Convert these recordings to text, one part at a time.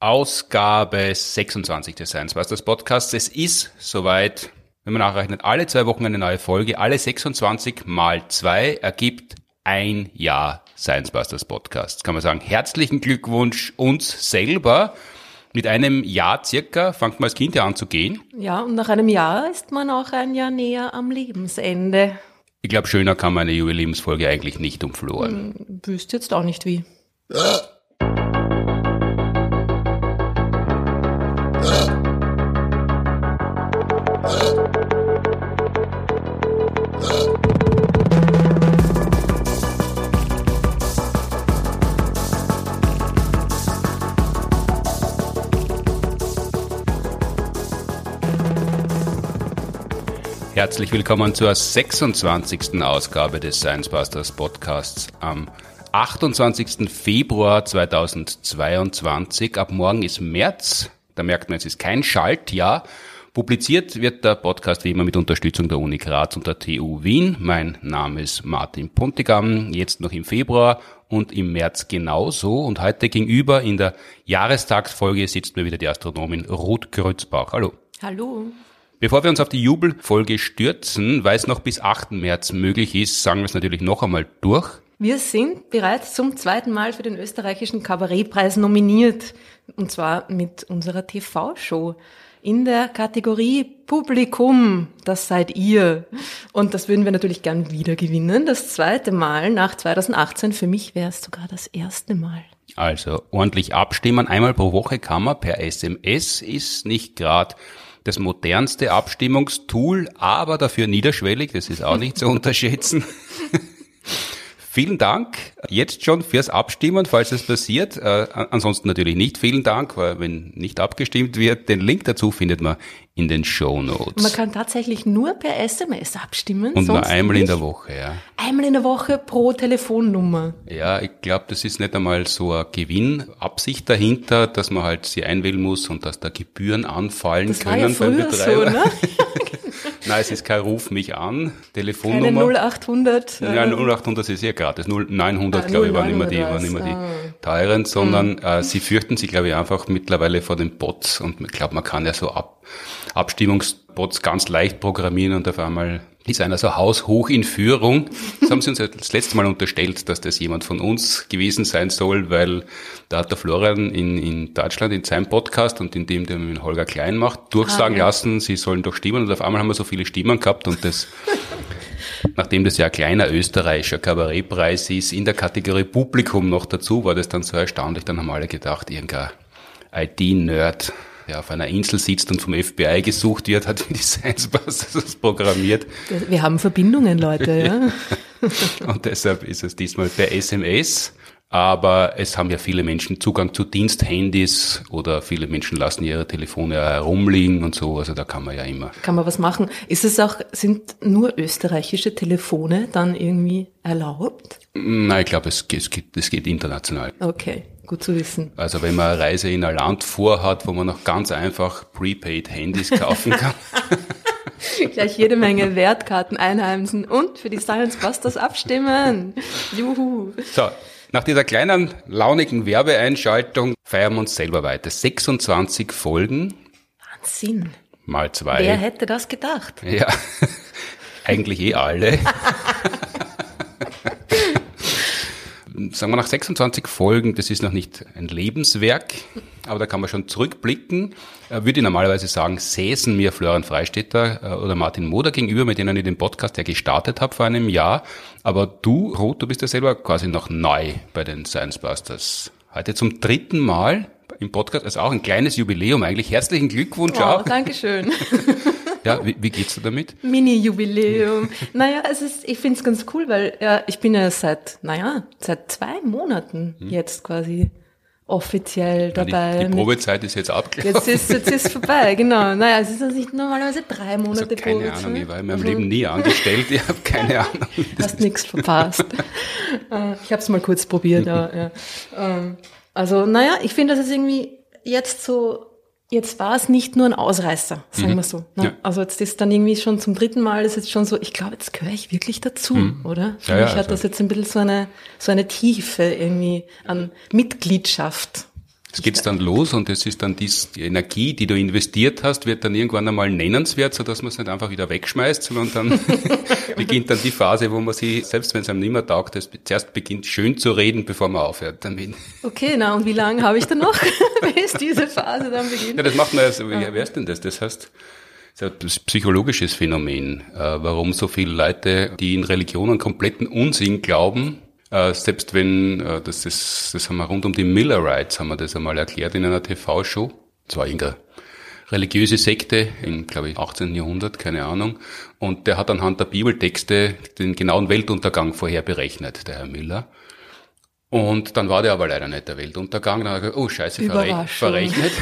Ausgabe 26 des Science Busters Podcasts. Es ist soweit, wenn man nachrechnet, alle zwei Wochen eine neue Folge. Alle 26 mal zwei ergibt ein Jahr Science Busters Podcast. Kann man sagen, herzlichen Glückwunsch uns selber. Mit einem Jahr circa fängt man als Kind ja an zu gehen. Ja, und nach einem Jahr ist man auch ein Jahr näher am Lebensende. Ich glaube, schöner kann man eine Jubiläumsfolge eigentlich nicht umfloren. Hm, wüsste jetzt auch nicht wie. Herzlich willkommen zur 26. Ausgabe des Science Busters Podcasts am 28. Februar 2022. Ab morgen ist März. Da merkt man, es ist kein Schaltjahr. Publiziert wird der Podcast wie immer mit Unterstützung der Uni Graz und der TU Wien. Mein Name ist Martin Puntigam, jetzt noch im Februar und im März genauso. Und heute gegenüber in der Jahrestagsfolge sitzt mir wieder die Astronomin Ruth Grützbach. Hallo. Hallo. Bevor wir uns auf die Jubelfolge stürzen, weil es noch bis 8. März möglich ist, sagen wir es natürlich noch einmal durch. Wir sind bereits zum zweiten Mal für den österreichischen Kabarettpreis nominiert. Und zwar mit unserer TV-Show in der Kategorie Publikum. Das seid ihr. Und das würden wir natürlich gern wieder gewinnen. Das zweite Mal nach 2018. Für mich wäre es sogar das erste Mal. Also ordentlich abstimmen. Einmal pro Woche kann man per SMS. Ist nicht gerade das modernste Abstimmungstool, aber dafür niederschwellig, das ist auch nicht zu unterschätzen. Vielen Dank jetzt schon fürs Abstimmen, falls es passiert. Äh, ansonsten natürlich nicht vielen Dank, weil wenn nicht abgestimmt wird, den Link dazu findet man in den Show Notes. Man kann tatsächlich nur per SMS abstimmen. Und nur einmal nicht. in der Woche, ja. Einmal in der Woche pro Telefonnummer. Ja, ich glaube, das ist nicht einmal so eine Gewinnabsicht dahinter, dass man halt sie einwählen muss und dass da Gebühren anfallen das können war ja beim Betreiber. So, ne? Nein, es ist kein Ruf mich an, Telefonnummer. Keine 0800. Ja, 0800 ist ja gratis. 0900, ah, glaube ich, waren immer die, waren immer die ah. teuren, sondern mhm. äh, sie fürchten sich, glaube ich, einfach mittlerweile vor den Bots und ich glaube, man kann ja so ab, Abstimmungsbots ganz leicht programmieren und auf einmal ist einer so haushoch in Führung. Das haben sie uns das letzte Mal unterstellt, dass das jemand von uns gewesen sein soll, weil da hat der Florian in, in Deutschland in seinem Podcast und in dem, der mit Holger Klein macht, durchsagen ah, ja. lassen, sie sollen doch stimmen und auf einmal haben wir so viele Stimmen gehabt und das nachdem das ja ein kleiner österreichischer Kabarettpreis ist, in der Kategorie Publikum noch dazu, war das dann so erstaunlich, dann haben alle gedacht, irgendein IT-Nerd der auf einer Insel sitzt und vom FBI gesucht wird, hat die Science Busters programmiert. Wir haben Verbindungen, Leute, ja. und deshalb ist es diesmal per SMS. Aber es haben ja viele Menschen Zugang zu Diensthandys oder viele Menschen lassen ihre Telefone herumliegen und so. Also da kann man ja immer. Kann man was machen. Ist es auch, sind nur österreichische Telefone dann irgendwie erlaubt? Nein, ich glaube, es, es, geht, es geht international. Okay. Gut zu wissen. Also wenn man eine Reise in ein Land vorhat, wo man noch ganz einfach Prepaid-Handys kaufen kann. Gleich jede Menge Wertkarten einheimsen und für die Science Busters abstimmen. Juhu. So, nach dieser kleinen, launigen Werbeeinschaltung feiern wir uns selber weiter. 26 Folgen. Wahnsinn. Mal zwei. Wer hätte das gedacht? Ja, eigentlich eh alle. sagen wir nach 26 Folgen, das ist noch nicht ein Lebenswerk, aber da kann man schon zurückblicken. Äh, würde ich normalerweise sagen, säßen mir Florian Freistetter äh, oder Martin Moder gegenüber, mit denen ich den Podcast ja gestartet habe vor einem Jahr. Aber du, Ruth, du bist ja selber quasi noch neu bei den Science Busters. Heute zum dritten Mal im Podcast, also auch ein kleines Jubiläum eigentlich. Herzlichen Glückwunsch oh, auch. Dankeschön. Ja, wie, wie geht's dir damit? Mini-Jubiläum. naja, es ist, ich find's ganz cool, weil ja, ich bin ja seit, naja, seit zwei Monaten hm. jetzt quasi offiziell dabei. Ja, die, die Probezeit ist jetzt abgelaufen. Jetzt ist, jetzt ist vorbei, genau. Naja, es ist also nicht normalerweise drei Monate also keine Probezeit. Ahnung, ich war in meinem also, Leben nie angestellt, ich habe keine Ahnung. Hast nichts verpasst. Äh, ich habe es mal kurz probiert, aber ja. Ähm, also, naja, ich finde, das ist irgendwie jetzt so Jetzt war es nicht nur ein Ausreißer, sagen mhm. wir so. Ne? Ja. Also jetzt ist dann irgendwie schon zum dritten Mal, ist jetzt schon so, ich glaube, jetzt gehöre ich wirklich dazu, mhm. oder? Für ja, mich ja, hat also. das jetzt ein bisschen so eine, so eine Tiefe irgendwie an Mitgliedschaft. Es geht dann los und es ist dann dies, die Energie, die du investiert hast, wird dann irgendwann einmal nennenswert, sodass man es nicht einfach wieder wegschmeißt, sondern dann beginnt dann die Phase, wo man sie, selbst wenn es einem nicht mehr taugt, das zuerst beginnt schön zu reden, bevor man aufhört damit. Okay, na und wie lange habe ich dann noch, bis diese Phase dann beginnt? Ja, das macht man ja, so, wie, wer ist denn das? Das heißt, das ist ein psychologisches Phänomen, äh, warum so viele Leute, die in Religionen kompletten Unsinn glauben, äh, selbst wenn, äh, das, das, das haben wir rund um die Miller Rights, haben wir das einmal erklärt in einer TV-Show. Das war irgendeine religiöse Sekte im, glaube ich, 18. Jahrhundert, keine Ahnung. Und der hat anhand der Bibeltexte den genauen Weltuntergang vorher berechnet, der Herr Miller. Und dann war der aber leider nicht der Weltuntergang. Dann hat er gesagt, oh scheiße, verrechnet.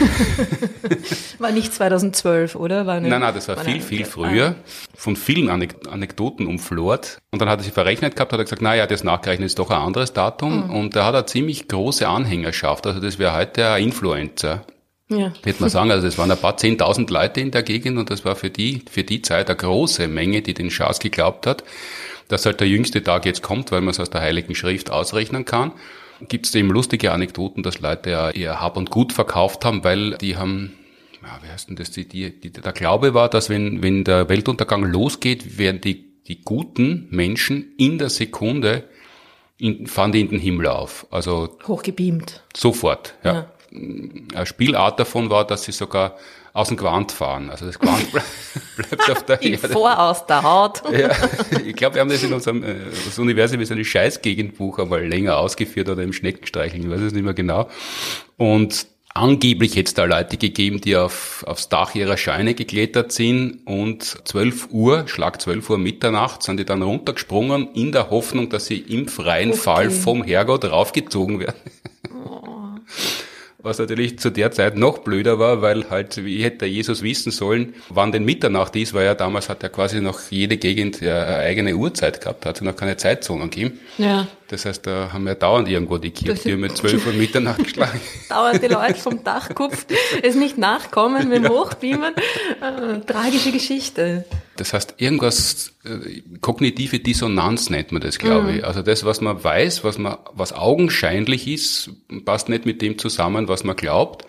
war nicht 2012, oder? War eine, nein, nein, das war, war viel, viel früher. Ah. Von vielen Anekdoten umflort. Und dann hat er sich verrechnet gehabt, hat er gesagt, naja, das nachgerechnet ist doch ein anderes Datum. Mhm. Und da hat er ziemlich große Anhängerschaft. Also das wäre heute ein Influencer. Ja. Wird man sagen, also das waren ein paar zehntausend Leute in der Gegend und das war für die, für die Zeit eine große Menge, die den Schaß geglaubt hat dass halt der jüngste Tag jetzt kommt, weil man es aus der Heiligen Schrift ausrechnen kann. Gibt es eben lustige Anekdoten, dass Leute ja eher Hab und Gut verkauft haben, weil die haben ja, wie heißt denn das, die, die, die, der Glaube war, dass wenn, wenn der Weltuntergang losgeht, werden die, die guten Menschen in der Sekunde in, fahren die in den Himmel auf. Also hochgebeamt. Sofort, ja. ja. Eine Spielart davon war, dass sie sogar aus dem Quant fahren. Also das Quant bleibt auf der Erde. Vor aus der Haut. ja, ich glaube, wir haben das in unserem äh, das Universum ist ein Scheißgegenbuch einmal länger ausgeführt oder im Schneckenstreicheln, ich weiß es nicht mehr genau. Und angeblich jetzt da Leute gegeben, die auf, aufs Dach ihrer Scheine geklettert sind und 12 Uhr, Schlag 12 Uhr Mitternacht, sind die dann runtergesprungen in der Hoffnung, dass sie im freien okay. Fall vom Herrgott raufgezogen werden. Oh was natürlich zu der Zeit noch blöder war, weil halt, wie hätte Jesus wissen sollen, wann denn Mitternacht ist, weil ja damals hat er quasi noch jede Gegend eine eigene Uhrzeit gehabt, hat es noch keine Zeitzonen gegeben. Ja. Das heißt, da haben wir dauernd irgendwo die Kirchtür mit zwölf Uhr Mitternacht geschlagen. dauernd die Leute vom Dachkopf es nicht nachkommen mit dem ja. Hochbeamen. Äh, tragische Geschichte. Das heißt, irgendwas, äh, kognitive Dissonanz nennt man das, glaube mhm. ich. Also das, was man weiß, was man, was augenscheinlich ist, passt nicht mit dem zusammen, was man glaubt.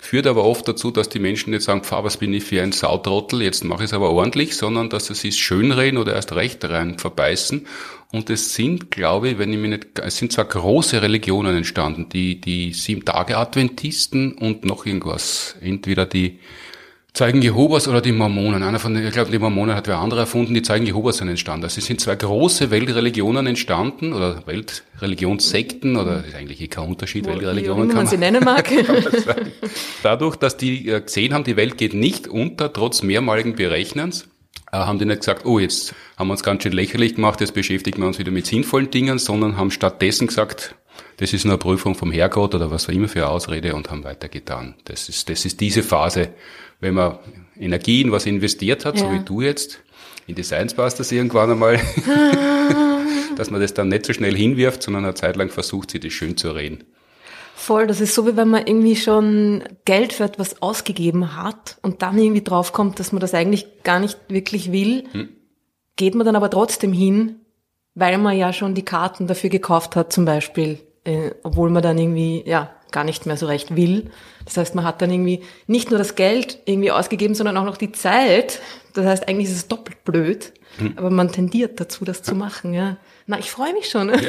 Führt aber oft dazu, dass die Menschen nicht sagen, pfah, was bin ich für ein Sautrottel, jetzt mache ich es aber ordentlich, sondern dass sie sich schönreden oder erst recht rein verbeißen. Und es sind, glaube ich, wenn ich mich nicht, es sind zwar große Religionen entstanden, die, die Sieben-Tage-Adventisten und noch irgendwas. Entweder die, Zeugen Jehovas oder die Mormonen. Einer von den, ich glaube, die Mormonen hat wer andere erfunden, die Zeugen Jehovas sind entstanden. Also es sind zwei große Weltreligionen entstanden oder Weltreligionssekten oder ist eigentlich eh kein Unterschied, Wo, Weltreligionen wie kann man sie nennen mag. Dadurch, dass die äh, gesehen haben, die Welt geht nicht unter, trotz mehrmaligen Berechnens, haben die nicht gesagt, oh, jetzt haben wir uns ganz schön lächerlich gemacht, jetzt beschäftigen wir uns wieder mit sinnvollen Dingen, sondern haben stattdessen gesagt, das ist nur eine Prüfung vom Herrgott oder was auch immer für eine Ausrede und haben weitergetan. Das ist, das ist diese Phase, wenn man Energie in was investiert hat, ja. so wie du jetzt, in die Science Busters irgendwann einmal, dass man das dann nicht so schnell hinwirft, sondern eine Zeit lang versucht, sich das schön zu reden. Voll, das ist so, wie wenn man irgendwie schon Geld für etwas ausgegeben hat und dann irgendwie draufkommt, dass man das eigentlich gar nicht wirklich will, hm. geht man dann aber trotzdem hin, weil man ja schon die Karten dafür gekauft hat, zum Beispiel, äh, obwohl man dann irgendwie, ja, gar nicht mehr so recht will. Das heißt, man hat dann irgendwie nicht nur das Geld irgendwie ausgegeben, sondern auch noch die Zeit. Das heißt, eigentlich ist es doppelt blöd, hm. aber man tendiert dazu, das zu machen, ja. Na, ich freue mich schon. Ja.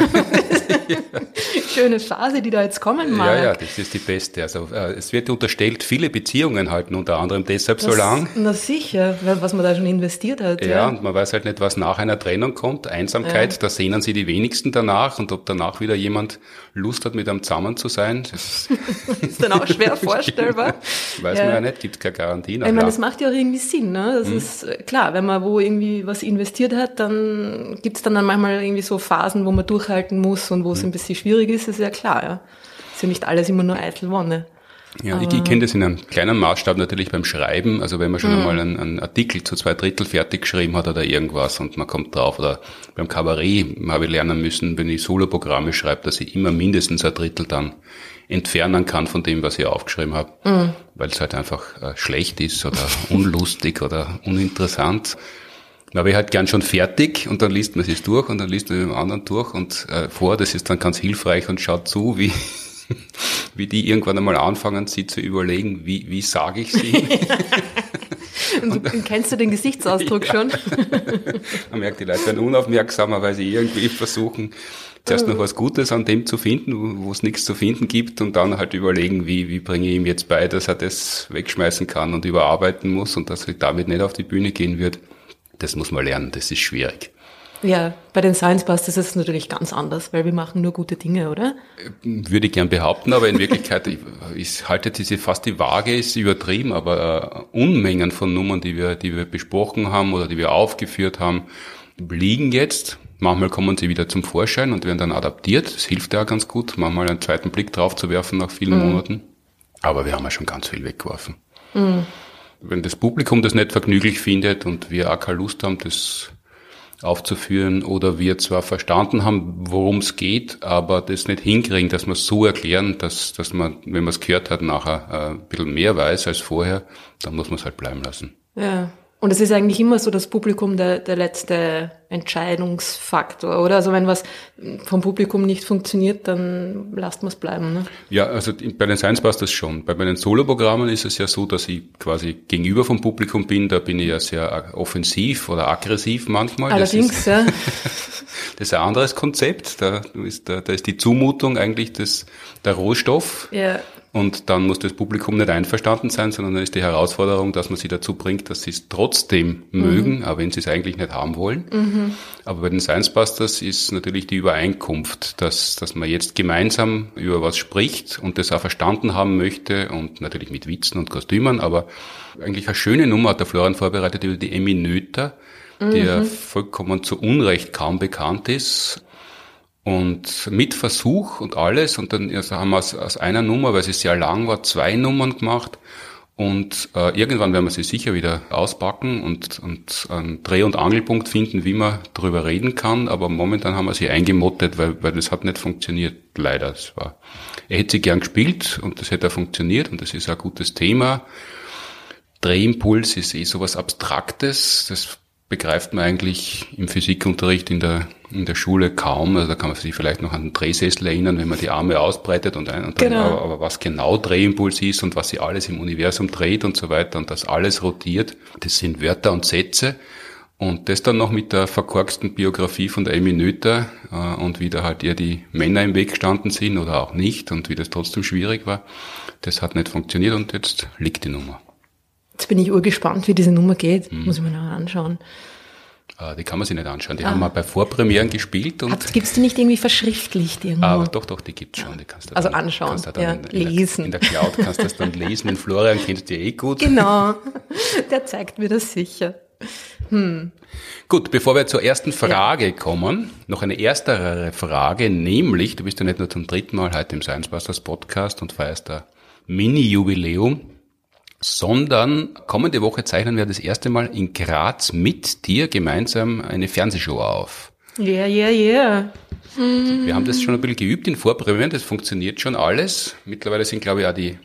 Schöne Phase, die da jetzt kommen mag. Ja, ja, das ist die beste. Also äh, es wird unterstellt, viele Beziehungen halten unter anderem deshalb das, so lang. Na sicher, was man da schon investiert hat. Ja, ja, und man weiß halt nicht, was nach einer Trennung kommt. Einsamkeit, ja. da sehnen sie die wenigsten danach und ob danach wieder jemand Lust hat, mit einem zusammen zu sein. Das ist dann auch schwer vorstellbar. weiß man ja nicht, gibt keine Garantie. Ich meine, das macht ja auch irgendwie Sinn. Ne? Das hm. ist äh, klar, wenn man wo irgendwie was investiert hat, dann gibt's dann, dann manchmal irgendwie so Phasen, wo man durchhalten muss und wo es ein bisschen schwierig ist, ist ja klar. Ja. Ist ja nicht alles immer nur eitel Wonne. Ja, ich, ich kenne das in einem kleinen Maßstab natürlich beim Schreiben. Also wenn man schon mhm. einmal einen, einen, Artikel zu zwei Drittel fertig geschrieben hat oder irgendwas und man kommt drauf. Oder beim Kabarett habe ich lernen müssen, wenn ich Soloprogramme schreibe, dass ich immer mindestens ein Drittel dann entfernen kann von dem, was ich aufgeschrieben habe. Mhm. Weil es halt einfach äh, schlecht ist oder unlustig oder uninteressant. Da habe ich halt gern schon fertig und dann liest man es durch und dann liest man mit dem anderen durch und äh, vor. Das ist dann ganz hilfreich und schaut zu, wie wie die irgendwann einmal anfangen, sie zu überlegen, wie, wie sage ich sie? Und, und kennst du den Gesichtsausdruck ja. schon? Man merkt, die Leute werden unaufmerksamer, weil sie irgendwie versuchen, zuerst noch was Gutes an dem zu finden, wo es nichts zu finden gibt und dann halt überlegen, wie, wie bringe ich ihm jetzt bei, dass er das wegschmeißen kann und überarbeiten muss und dass er damit nicht auf die Bühne gehen wird. Das muss man lernen, das ist schwierig. Ja, bei den Science Busters ist es natürlich ganz anders, weil wir machen nur gute Dinge, oder? Würde ich gern behaupten, aber in Wirklichkeit, ich, ich halte diese fast die Waage ist übertrieben, aber uh, Unmengen von Nummern, die wir, die wir besprochen haben oder die wir aufgeführt haben, liegen jetzt. Manchmal kommen sie wieder zum Vorschein und werden dann adaptiert. Das hilft ja ganz gut, manchmal einen zweiten Blick drauf zu werfen nach vielen mhm. Monaten. Aber wir haben ja schon ganz viel weggeworfen. Mhm. Wenn das Publikum das nicht vergnüglich findet und wir auch keine Lust haben, das aufzuführen oder wir zwar verstanden haben, worum es geht, aber das nicht hinkriegen, dass wir es so erklären, dass, dass man, wenn man es gehört hat, nachher äh, ein bisschen mehr weiß als vorher, dann muss man es halt bleiben lassen. Ja. Und es ist eigentlich immer so das Publikum der, der letzte Entscheidungsfaktor, oder? Also wenn was vom Publikum nicht funktioniert, dann lasst man es bleiben. Ne? Ja, also bei den Science passt das schon. Bei meinen Soloprogrammen ist es ja so, dass ich quasi gegenüber vom Publikum bin. Da bin ich ja sehr offensiv oder aggressiv manchmal. Allerdings, das ist, ja. das ist ein anderes Konzept. Da ist, da, da ist die Zumutung eigentlich das, der Rohstoff. Ja. Und dann muss das Publikum nicht einverstanden sein, sondern dann ist die Herausforderung, dass man sie dazu bringt, dass sie es trotzdem mhm. mögen, auch wenn sie es eigentlich nicht haben wollen. Mhm. Aber bei den Science Busters ist natürlich die Übereinkunft, dass, dass man jetzt gemeinsam über was spricht und das auch verstanden haben möchte und natürlich mit Witzen und Kostümen, aber eigentlich eine schöne Nummer hat der Florian vorbereitet über die Emmy Noether, mhm. der vollkommen zu Unrecht kaum bekannt ist und mit Versuch und alles. Und dann also haben wir aus, aus einer Nummer, weil sie sehr lang war, zwei Nummern gemacht. Und äh, irgendwann werden wir sie sicher wieder auspacken und, und einen Dreh- und Angelpunkt finden, wie man darüber reden kann. Aber momentan haben wir sie eingemottet, weil, weil das hat nicht funktioniert, leider. Es war, er hätte sie gern gespielt und das hätte auch funktioniert und das ist ein gutes Thema. Drehimpuls ist eh sowas Abstraktes. Das begreift man eigentlich im Physikunterricht in der, in der Schule kaum. Also da kann man sich vielleicht noch an den Drehsessel erinnern, wenn man die Arme ausbreitet und, ein, und dann, genau. aber, aber, was genau Drehimpuls ist und was sie alles im Universum dreht und so weiter und das alles rotiert, das sind Wörter und Sätze. Und das dann noch mit der verkorksten Biografie von der Amy Noether äh, und wie da halt ihr die Männer im Weg gestanden sind oder auch nicht und wie das trotzdem schwierig war, das hat nicht funktioniert und jetzt liegt die Nummer. Jetzt bin ich urgespannt, wie diese Nummer geht. Hm. Muss ich mir noch anschauen. Ah, die kann man sich nicht anschauen. Die ah. haben wir bei Vorpremieren gespielt. und Gibt es die nicht irgendwie verschriftlicht irgendwo? Ah, doch, doch, die gibt's schon. Die kannst du also dann, anschauen, kannst du dann ja, in, in lesen. Der, in der Cloud kannst du das dann lesen. Den Florian kennst du eh gut. Genau, der zeigt mir das sicher. Hm. Gut, bevor wir zur ersten Frage ja. kommen, noch eine erstere Frage, nämlich, du bist ja nicht nur zum dritten Mal heute im Science Busters Podcast und feierst da Mini-Jubiläum sondern kommende Woche zeichnen wir das erste Mal in Graz mit dir gemeinsam eine Fernsehshow auf. Ja, ja, ja. Wir haben das schon ein bisschen geübt in Vorpremieren, das funktioniert schon alles. Mittlerweile sind, glaube ich, auch die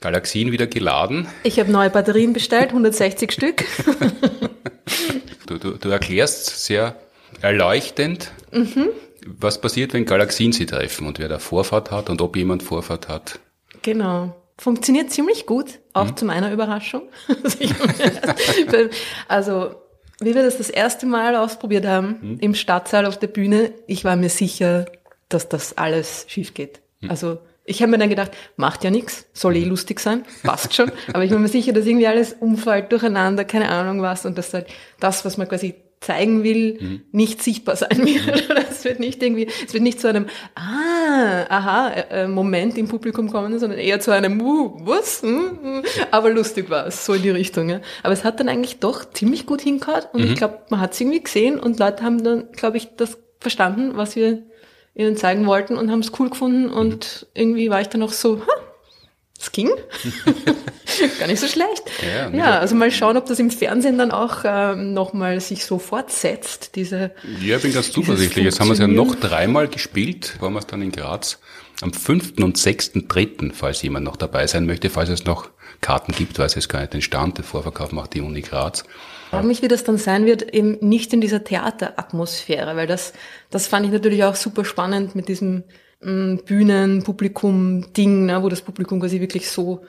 Galaxien wieder geladen. Ich habe neue Batterien bestellt, 160 Stück. du, du, du erklärst sehr erleuchtend, mhm. was passiert, wenn Galaxien sie treffen und wer da Vorfahrt hat und ob jemand Vorfahrt hat. Genau. Funktioniert ziemlich gut, auch mhm. zu meiner Überraschung. also, wie wir das das erste Mal ausprobiert haben, mhm. im Stadtsaal auf der Bühne, ich war mir sicher, dass das alles schief geht. Mhm. Also, ich habe mir dann gedacht, macht ja nichts, soll eh lustig sein, passt schon. Aber ich war mir sicher, dass irgendwie alles umfällt durcheinander, keine Ahnung was, und dass halt das, was man quasi zeigen will, mhm. nicht sichtbar sein wird. Mhm. es wird nicht irgendwie, es wird nicht zu einem Ah, aha, äh, äh, Moment im Publikum kommen, sondern eher zu einem uh, was? Hm, hm. Aber lustig war es, so in die Richtung. Ja. Aber es hat dann eigentlich doch ziemlich gut hingehört und mhm. ich glaube, man hat es irgendwie gesehen und Leute haben dann, glaube ich, das verstanden, was wir ihnen zeigen wollten und haben es cool gefunden und mhm. irgendwie war ich dann auch so, ha, es ging. Gar nicht so schlecht. Ja, ja, also mal schauen, ob das im Fernsehen dann auch ähm, nochmal sich so fortsetzt, diese. Ja, ich bin ganz zuversichtlich. Jetzt haben wir es ja noch dreimal gespielt, wollen wir es dann in Graz am 5. und 6.3., falls jemand noch dabei sein möchte, falls es noch Karten gibt, weiß es gar nicht den Stand, der Vorverkauf macht die Uni Graz. Ich frage mich, wie das dann sein wird, eben nicht in dieser Theateratmosphäre, weil das, das fand ich natürlich auch super spannend mit diesem mm, Bühnen-Publikum-Ding, ne, wo das Publikum quasi wirklich so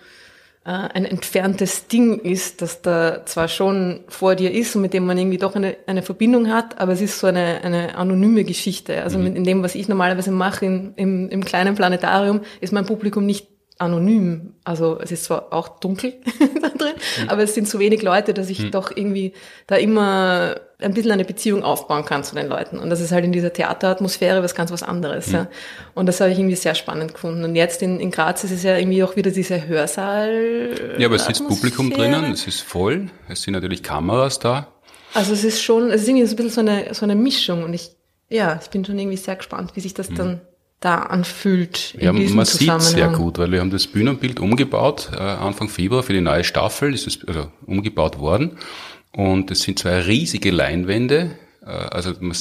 äh, ein entferntes Ding ist, das da zwar schon vor dir ist und mit dem man irgendwie doch eine, eine Verbindung hat, aber es ist so eine, eine anonyme Geschichte. Also mhm. in dem, was ich normalerweise mache in, im, im kleinen Planetarium, ist mein Publikum nicht anonym. Also es ist zwar auch dunkel da drin, mhm. aber es sind zu wenig Leute, dass ich mhm. doch irgendwie da immer ein bisschen eine Beziehung aufbauen kann zu den Leuten. Und das ist halt in dieser Theateratmosphäre was ganz was anderes. Mhm. Ja. Und das habe ich irgendwie sehr spannend gefunden. Und jetzt in, in Graz ist es ja irgendwie auch wieder dieser Hörsaal. Ja, aber es ist Publikum drinnen, es ist voll, es sind natürlich Kameras da. Also es ist schon, es ist irgendwie so ein bisschen so eine, so eine Mischung. Und ich, ja, ich bin schon irgendwie sehr gespannt, wie sich das mhm. dann da anfühlt. Ja, man sieht sehr gut, weil wir haben das Bühnenbild umgebaut, äh, Anfang Februar für die neue Staffel ist es also umgebaut worden. Und es sind zwei riesige Leinwände, also man,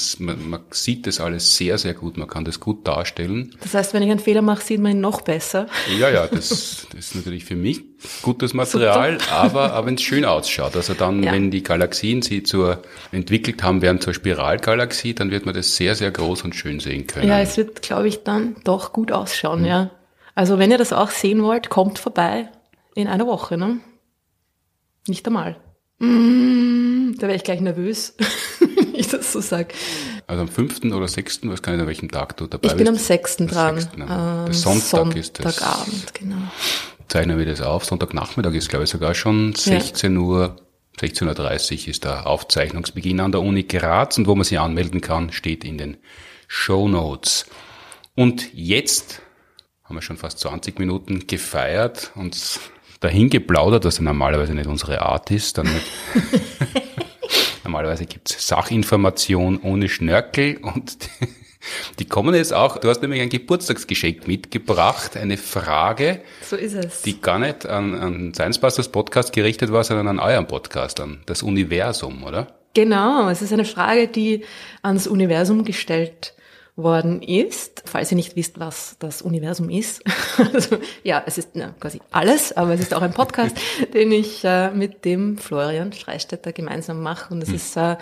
man, sieht das alles sehr, sehr gut, man kann das gut darstellen. Das heißt, wenn ich einen Fehler mache, sieht man ihn noch besser. Ja, ja, das, das ist natürlich für mich gutes Material, Super. aber, aber wenn es schön ausschaut. Also dann, ja. wenn die Galaxien sie zur, entwickelt haben werden zur Spiralgalaxie, dann wird man das sehr, sehr groß und schön sehen können. Ja, es wird, glaube ich, dann doch gut ausschauen, mhm. ja. Also wenn ihr das auch sehen wollt, kommt vorbei in einer Woche, ne? Nicht einmal. Mm, da wäre ich gleich nervös, wenn ich das so sage. Also am 5. oder 6., was kann ich an welchem Tag du dabei Ich bin am 6. dran. 6. Ähm, Sonntag Sonntagabend, ist das. Sonntagabend, genau. Zeichnen wir das auf. Sonntagnachmittag ist, glaube ich, sogar schon 16 ja. Uhr. 16.30 Uhr ist der Aufzeichnungsbeginn an der Uni Graz und wo man sich anmelden kann, steht in den Show Notes. Und jetzt haben wir schon fast 20 Minuten gefeiert und dahin geplaudert, was ja normalerweise nicht unsere Art ist. Dann normalerweise gibt's Sachinformation ohne Schnörkel und die, kommen jetzt auch. Du hast nämlich ein Geburtstagsgeschenk mitgebracht, eine Frage. So ist es. Die gar nicht an, an Science Busters Podcast gerichtet war, sondern an euren Podcast, an das Universum, oder? Genau, es ist eine Frage, die ans Universum gestellt worden ist. Falls ihr nicht wisst, was das Universum ist. also, ja, es ist na, quasi alles, aber es ist auch ein Podcast, den ich äh, mit dem Florian Freistetter gemeinsam mache. Und es hm. ist äh,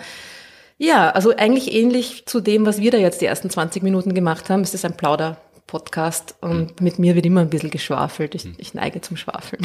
ja, also eigentlich ähnlich zu dem, was wir da jetzt die ersten 20 Minuten gemacht haben. Es ist ein Plauder. Podcast und hm. mit mir wird immer ein bisschen geschwafelt. Ich, hm. ich neige zum Schwafeln.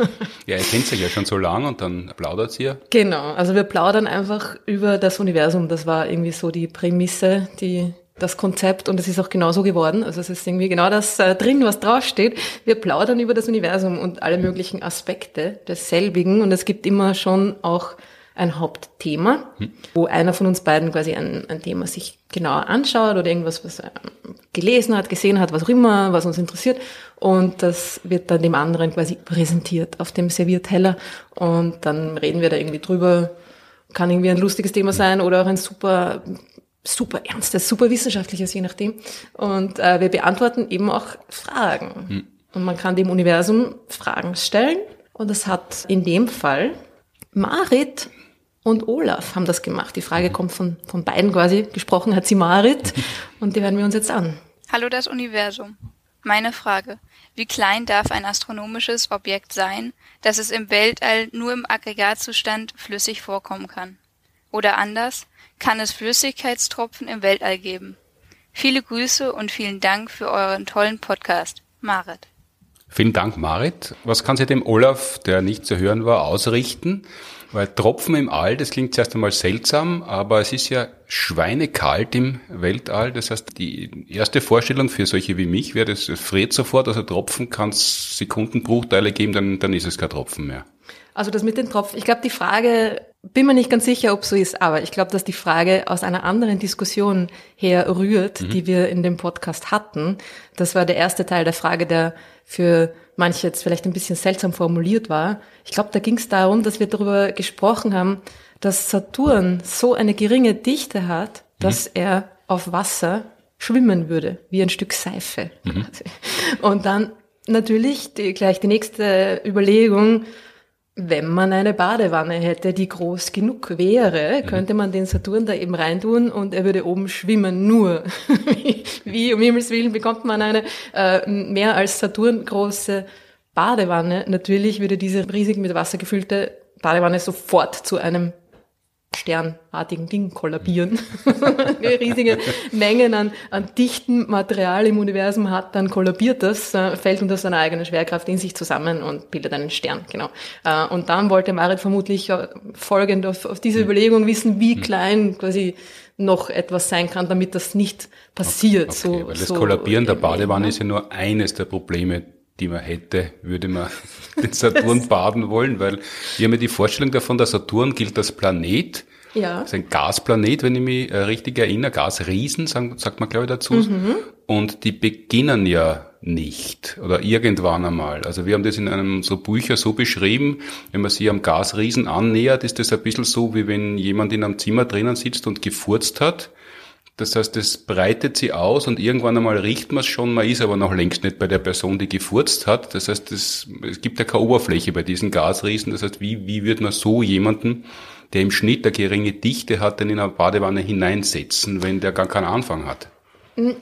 ja, ihr kennt sich ja schon so lang und dann plaudert ihr. Genau, also wir plaudern einfach über das Universum. Das war irgendwie so die Prämisse, die das Konzept und es ist auch genau so geworden. Also es ist irgendwie genau das äh, drin, was draufsteht. Wir plaudern über das Universum und alle möglichen Aspekte desselbigen und es gibt immer schon auch ein Hauptthema, hm. wo einer von uns beiden quasi ein, ein Thema sich genauer anschaut oder irgendwas, was er gelesen hat, gesehen hat, was auch immer, was uns interessiert. Und das wird dann dem anderen quasi präsentiert auf dem Servierteller. Und dann reden wir da irgendwie drüber. Kann irgendwie ein lustiges Thema sein oder auch ein super super ernstes, super wissenschaftliches, je nachdem. Und äh, wir beantworten eben auch Fragen. Hm. Und man kann dem Universum Fragen stellen. Und das hat in dem Fall Marit und Olaf haben das gemacht. Die Frage kommt von, von beiden quasi. Gesprochen hat sie Marit. Und die hören wir uns jetzt an. Hallo das Universum. Meine Frage. Wie klein darf ein astronomisches Objekt sein, dass es im Weltall nur im Aggregatzustand flüssig vorkommen kann? Oder anders, kann es Flüssigkeitstropfen im Weltall geben. Viele Grüße und vielen Dank für euren tollen Podcast. Marit. Vielen Dank, Marit. Was kann sie dem Olaf, der nicht zu hören war, ausrichten? Weil Tropfen im All, das klingt zuerst einmal seltsam, aber es ist ja schweinekalt im Weltall. Das heißt, die erste Vorstellung für solche wie mich wäre, das friert sofort, also Tropfen kann es Sekundenbruchteile geben, dann, dann ist es kein Tropfen mehr. Also das mit den Tropfen, ich glaube, die Frage, bin mir nicht ganz sicher, ob so ist, aber ich glaube, dass die Frage aus einer anderen Diskussion herrührt, mhm. die wir in dem Podcast hatten. Das war der erste Teil der Frage, der für manche jetzt vielleicht ein bisschen seltsam formuliert war. Ich glaube, da ging es darum, dass wir darüber gesprochen haben, dass Saturn so eine geringe Dichte hat, dass mhm. er auf Wasser schwimmen würde, wie ein Stück Seife. Mhm. Und dann natürlich die, gleich die nächste Überlegung, wenn man eine Badewanne hätte, die groß genug wäre, mhm. könnte man den Saturn da eben reintun und er würde oben schwimmen. Nur, wie, um Himmels Willen bekommt man eine äh, mehr als Saturn große Badewanne? Natürlich würde diese riesig mit Wasser gefüllte Badewanne sofort zu einem sternartigen Ding kollabieren, riesige Mengen an, an dichtem Material im Universum hat, dann kollabiert das, äh, fällt unter seiner eigenen Schwerkraft in sich zusammen und bildet einen Stern, genau. Äh, und dann wollte Marit vermutlich äh, folgend auf, auf diese hm. Überlegung wissen, wie hm. klein quasi noch etwas sein kann, damit das nicht passiert. Okay, okay, so, weil das so Kollabieren der Badewanne ist ja nur eines der Probleme, die man hätte, würde man den Saturn baden wollen, weil wir haben ja die Vorstellung davon, der Saturn gilt als Planet. Ja. Das ist ein Gasplanet, wenn ich mich äh, richtig erinnere, Gasriesen, sagt man glaube ich dazu. Mhm. Und die beginnen ja nicht oder irgendwann einmal. Also wir haben das in einem so Bücher so beschrieben, wenn man sich am Gasriesen annähert, ist das ein bisschen so, wie wenn jemand in einem Zimmer drinnen sitzt und gefurzt hat das heißt, es breitet sie aus und irgendwann einmal riecht man es schon, man ist aber noch längst nicht bei der Person, die gefurzt hat. Das heißt, es, es gibt ja keine Oberfläche bei diesen Gasriesen. Das heißt, wie, wie wird man so jemanden, der im Schnitt eine geringe Dichte hat, denn in eine Badewanne hineinsetzen, wenn der gar keinen Anfang hat?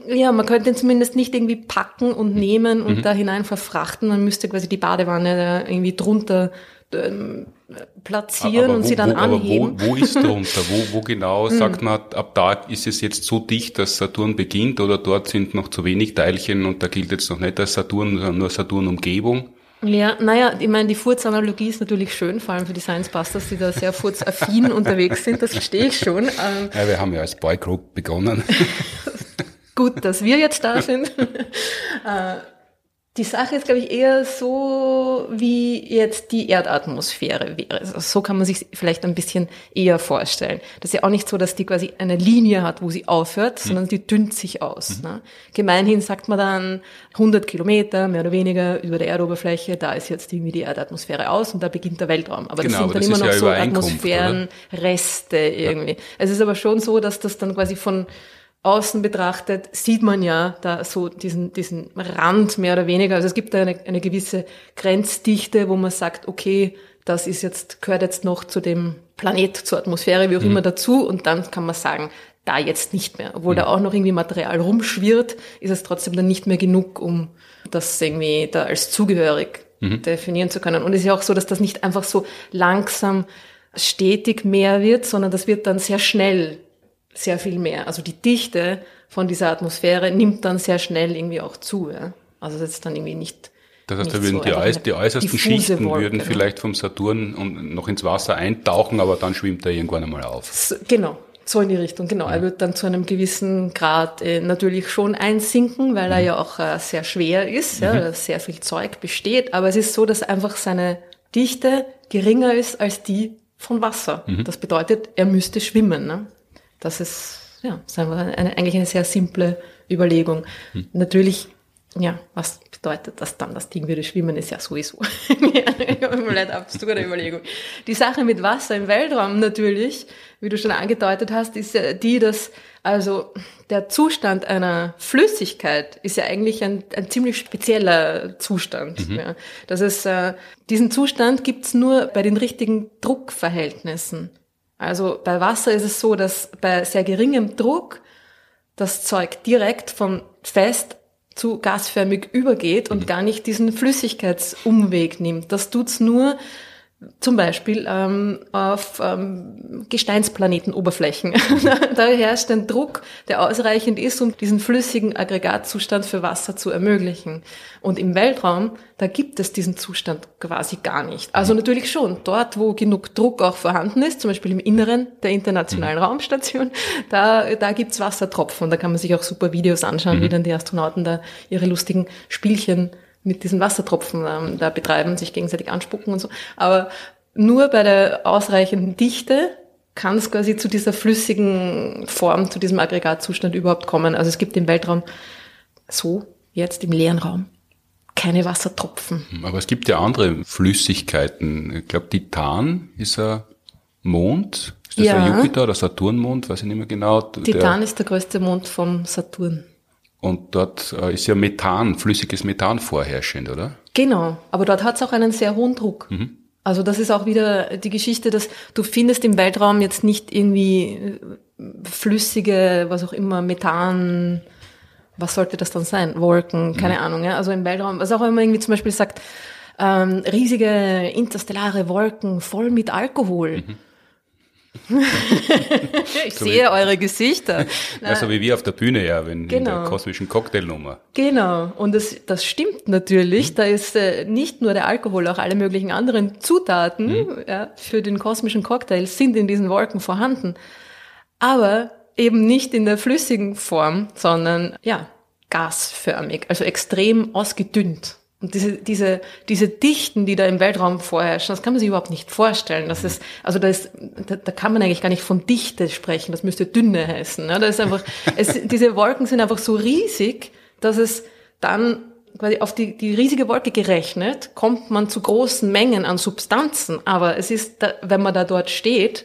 Ja, man könnte ihn zumindest nicht irgendwie packen und nehmen und mhm. da hinein verfrachten. Man müsste quasi die Badewanne da irgendwie drunter ähm, platzieren wo, und sie dann wo, anheben. Wo, wo ist drunter? wo, wo genau hm. sagt man, ab da ist es jetzt so dicht, dass Saturn beginnt oder dort sind noch zu wenig Teilchen und da gilt jetzt noch nicht als Saturn, sondern nur Saturn-Umgebung? Ja, naja, ich meine, die Furzanalogie ist natürlich schön, vor allem für die Science Busters, die da sehr furzaffin unterwegs sind, das verstehe ich schon. Ähm, ja, wir haben ja als Boygroup begonnen. Gut, dass wir jetzt da sind. Äh, die Sache ist, glaube ich, eher so, wie jetzt die Erdatmosphäre wäre. Also so kann man sich vielleicht ein bisschen eher vorstellen. Das ist ja auch nicht so, dass die quasi eine Linie hat, wo sie aufhört, mhm. sondern die dünnt sich aus. Mhm. Ne? Gemeinhin sagt man dann 100 Kilometer, mehr oder weniger, über der Erdoberfläche, da ist jetzt irgendwie die Erdatmosphäre aus und da beginnt der Weltraum. Aber genau, das sind dann immer noch ja so Atmosphärenreste irgendwie. Ja. Es ist aber schon so, dass das dann quasi von außen betrachtet sieht man ja da so diesen, diesen Rand mehr oder weniger. Also es gibt da eine, eine gewisse Grenzdichte, wo man sagt, okay, das ist jetzt, gehört jetzt noch zu dem Planet, zur Atmosphäre, wie auch mhm. immer dazu. Und dann kann man sagen, da jetzt nicht mehr. Obwohl mhm. da auch noch irgendwie Material rumschwirrt, ist es trotzdem dann nicht mehr genug, um das irgendwie da als zugehörig mhm. definieren zu können. Und es ist ja auch so, dass das nicht einfach so langsam stetig mehr wird, sondern das wird dann sehr schnell sehr viel mehr. Also die Dichte von dieser Atmosphäre nimmt dann sehr schnell irgendwie auch zu. Ja? Also das ist dann irgendwie nicht. Das heißt, da würden so die, Eis, die äußersten Schichten Wolke, würden vielleicht vom Saturn noch ins Wasser eintauchen, aber dann schwimmt er irgendwann einmal auf. So, genau, so in die Richtung, genau. Ja. Er wird dann zu einem gewissen Grad äh, natürlich schon einsinken, weil mhm. er ja auch äh, sehr schwer ist, mhm. ja, sehr viel Zeug besteht. Aber es ist so, dass einfach seine Dichte geringer ist als die von Wasser. Mhm. Das bedeutet, er müsste schwimmen. Ne? Das ist, ja, sagen wir, eine, eigentlich eine sehr simple Überlegung. Hm. Natürlich, ja, was bedeutet das dann? Das Ding würde schwimmen, ist ja sowieso eine absurde Überlegung. Die Sache mit Wasser im Weltraum natürlich, wie du schon angedeutet hast, ist ja die, dass also der Zustand einer Flüssigkeit ist ja eigentlich ein, ein ziemlich spezieller Zustand. Mhm. Ja. Das ist, äh, diesen Zustand gibt's nur bei den richtigen Druckverhältnissen. Also bei Wasser ist es so, dass bei sehr geringem Druck das Zeug direkt von fest zu gasförmig übergeht und mhm. gar nicht diesen Flüssigkeitsumweg nimmt. Das tut's nur, zum Beispiel ähm, auf ähm, Gesteinsplanetenoberflächen. da herrscht ein Druck, der ausreichend ist, um diesen flüssigen Aggregatzustand für Wasser zu ermöglichen. Und im Weltraum, da gibt es diesen Zustand quasi gar nicht. Also natürlich schon, dort, wo genug Druck auch vorhanden ist, zum Beispiel im Inneren der internationalen mhm. Raumstation, da, da gibt's Wassertropfen. Da kann man sich auch super Videos anschauen, mhm. wie dann die Astronauten da ihre lustigen Spielchen mit diesen Wassertropfen ähm, da betreiben, sich gegenseitig anspucken und so. Aber nur bei der ausreichenden Dichte kann es quasi zu dieser flüssigen Form, zu diesem Aggregatzustand überhaupt kommen. Also es gibt im Weltraum so jetzt im leeren Raum keine Wassertropfen. Aber es gibt ja andere Flüssigkeiten. Ich glaube, Titan ist ein Mond. Ist das ja. ein Jupiter oder Saturnmond? Weiß ich nicht mehr genau. Titan der, ist der größte Mond vom Saturn. Und dort äh, ist ja Methan, flüssiges Methan vorherrschend, oder? Genau, aber dort hat es auch einen sehr hohen Druck. Mhm. Also das ist auch wieder die Geschichte, dass du findest im Weltraum jetzt nicht irgendwie äh, flüssige, was auch immer, Methan, was sollte das dann sein? Wolken, keine mhm. Ahnung. Ja? Also im Weltraum, was auch immer irgendwie zum Beispiel sagt, ähm, riesige interstellare Wolken voll mit Alkohol. Mhm ich so sehe eure Gesichter. Also wie wir auf der Bühne ja, wenn genau. in der genau. kosmischen Cocktailnummer. Genau. Und das, das stimmt natürlich. Mhm. Da ist äh, nicht nur der Alkohol, auch alle möglichen anderen Zutaten mhm. ja, für den kosmischen Cocktail sind in diesen Wolken vorhanden. Aber eben nicht in der flüssigen Form, sondern ja, gasförmig, also extrem ausgedünnt. Und diese, diese, diese Dichten, die da im Weltraum vorherrschen, das kann man sich überhaupt nicht vorstellen. Das ist, also da ist, da, da kann man eigentlich gar nicht von Dichte sprechen. Das müsste Dünne heißen. Ne? Da ist einfach, es, diese Wolken sind einfach so riesig, dass es dann quasi auf die, die riesige Wolke gerechnet, kommt man zu großen Mengen an Substanzen. Aber es ist, da, wenn man da dort steht,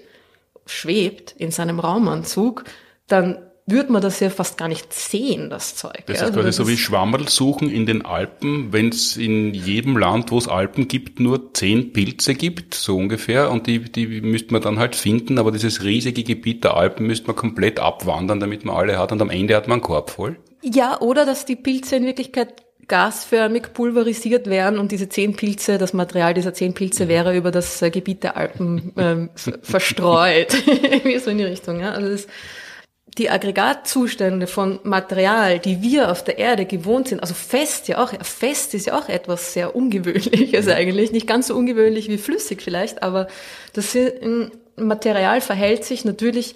schwebt in seinem Raumanzug, dann würde man das ja fast gar nicht sehen, das Zeug. Das ist also quasi so wie Schwammerl suchen in den Alpen, wenn es in jedem Land, wo es Alpen gibt, nur zehn Pilze gibt, so ungefähr, und die, die müsste man dann halt finden, aber dieses riesige Gebiet der Alpen müsste man komplett abwandern, damit man alle hat, und am Ende hat man einen Korb voll. Ja, oder dass die Pilze in Wirklichkeit gasförmig pulverisiert werden und diese zehn Pilze, das Material dieser zehn Pilze wäre über das äh, Gebiet der Alpen ähm, verstreut. Wie so in die Richtung. Ja? Also das, die Aggregatzustände von Material, die wir auf der Erde gewohnt sind, also fest ja auch, fest ist ja auch etwas sehr Ungewöhnliches eigentlich, nicht ganz so ungewöhnlich wie flüssig vielleicht, aber das Material verhält sich natürlich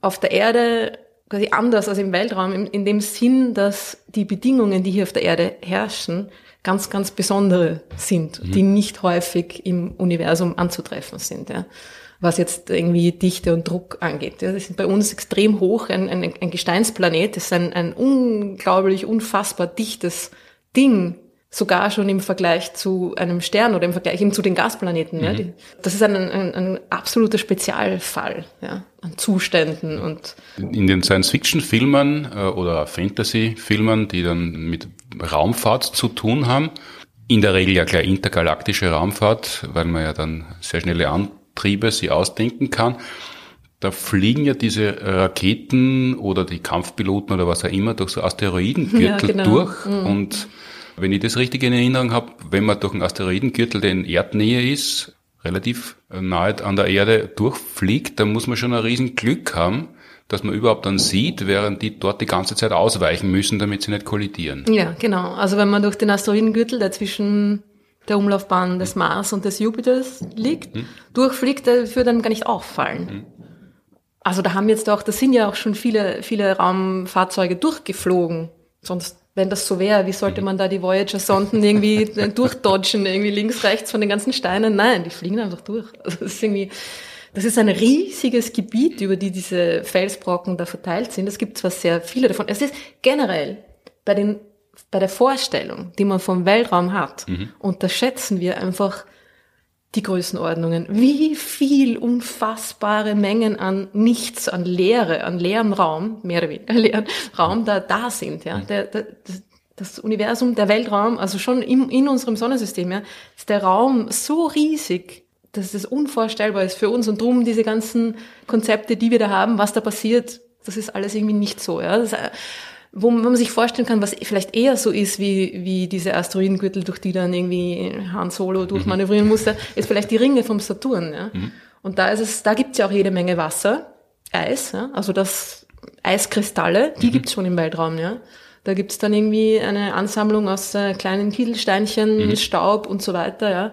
auf der Erde quasi anders als im Weltraum, in, in dem Sinn, dass die Bedingungen, die hier auf der Erde herrschen, ganz, ganz besondere sind, mhm. die nicht häufig im Universum anzutreffen sind. Ja was jetzt irgendwie Dichte und Druck angeht. Ja, das ist bei uns extrem hoch, ein, ein, ein Gesteinsplanet, das ist ein, ein unglaublich, unfassbar dichtes Ding, sogar schon im Vergleich zu einem Stern oder im Vergleich eben zu den Gasplaneten. Mhm. Ja. Die, das ist ein, ein, ein absoluter Spezialfall ja, an Zuständen. und In den Science-Fiction-Filmen äh, oder Fantasy-Filmen, die dann mit Raumfahrt zu tun haben, in der Regel ja gleich intergalaktische Raumfahrt, weil man ja dann sehr schnelle An Triebe sie ausdenken kann. Da fliegen ja diese Raketen oder die Kampfpiloten oder was auch immer durch so Asteroidengürtel ja, genau. durch. Mhm. Und wenn ich das richtig in Erinnerung habe, wenn man durch einen Asteroidengürtel, der in Erdnähe ist, relativ nahe an der Erde durchfliegt, dann muss man schon ein riesen Glück haben, dass man überhaupt dann sieht, während die dort die ganze Zeit ausweichen müssen, damit sie nicht kollidieren. Ja, genau. Also wenn man durch den Asteroidengürtel, der zwischen der Umlaufbahn des Mars und des Jupiters liegt, mhm. durchfliegt, der würde dann gar nicht auffallen. Mhm. Also da haben jetzt auch, da sind ja auch schon viele, viele Raumfahrzeuge durchgeflogen. Sonst, wenn das so wäre, wie sollte man da die Voyager-Sonden irgendwie durchdodgen, irgendwie links, rechts von den ganzen Steinen? Nein, die fliegen einfach durch. Also das ist irgendwie, das ist ein riesiges Gebiet, über die diese Felsbrocken da verteilt sind. Es gibt zwar sehr viele davon. Es ist generell bei den bei der Vorstellung, die man vom Weltraum hat, mhm. unterschätzen wir einfach die Größenordnungen. Wie viel unfassbare Mengen an Nichts, an Leere, an leerem Raum, mehr oder weniger leeren Raum da, da sind, ja. Mhm. Der, der, das Universum, der Weltraum, also schon in, in unserem Sonnensystem, ja, ist der Raum so riesig, dass es unvorstellbar ist für uns und drum diese ganzen Konzepte, die wir da haben, was da passiert, das ist alles irgendwie nicht so, ja. Das, wo man sich vorstellen kann, was vielleicht eher so ist wie, wie diese Asteroidengürtel, durch die dann irgendwie Han Solo durchmanövrieren mhm. musste, ist vielleicht die Ringe vom Saturn. Ja? Mhm. Und da ist es, da gibt's ja auch jede Menge Wasser, Eis, ja? also das Eiskristalle, die mhm. gibt's schon im Weltraum, ja. Da gibt's dann irgendwie eine Ansammlung aus äh, kleinen Kieselsteinchen, mhm. Staub und so weiter, ja.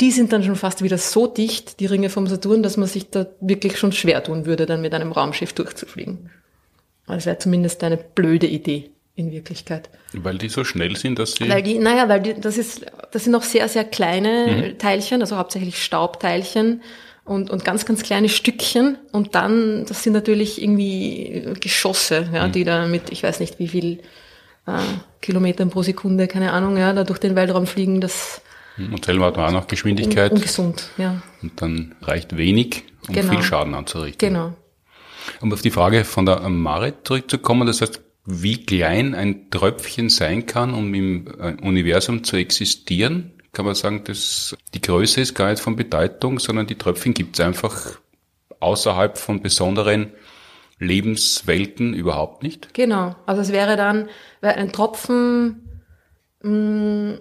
Die sind dann schon fast wieder so dicht, die Ringe vom Saturn, dass man sich da wirklich schon schwer tun würde, dann mit einem Raumschiff durchzufliegen. Das wäre zumindest eine blöde Idee in Wirklichkeit. Weil die so schnell sind, dass sie. Weil die, naja, weil die, das ist, das sind noch sehr, sehr kleine mhm. Teilchen, also hauptsächlich Staubteilchen und, und ganz, ganz kleine Stückchen. Und dann, das sind natürlich irgendwie Geschosse, ja, mhm. die da mit, ich weiß nicht wie viel äh, Kilometern pro Sekunde, keine Ahnung, ja, da durch den Weltraum fliegen, das. Mhm. Und selber hat man auch noch Geschwindigkeit. Un ungesund, ja. Und dann reicht wenig, um genau. viel Schaden anzurichten. Genau. Um auf die Frage von der Marit zurückzukommen, das heißt, wie klein ein Tröpfchen sein kann, um im äh, Universum zu existieren, kann man sagen, dass die Größe ist gar nicht von Bedeutung, sondern die Tröpfchen gibt es einfach außerhalb von besonderen Lebenswelten überhaupt nicht? Genau. Also es wäre dann ein Tropfen, mh, mm,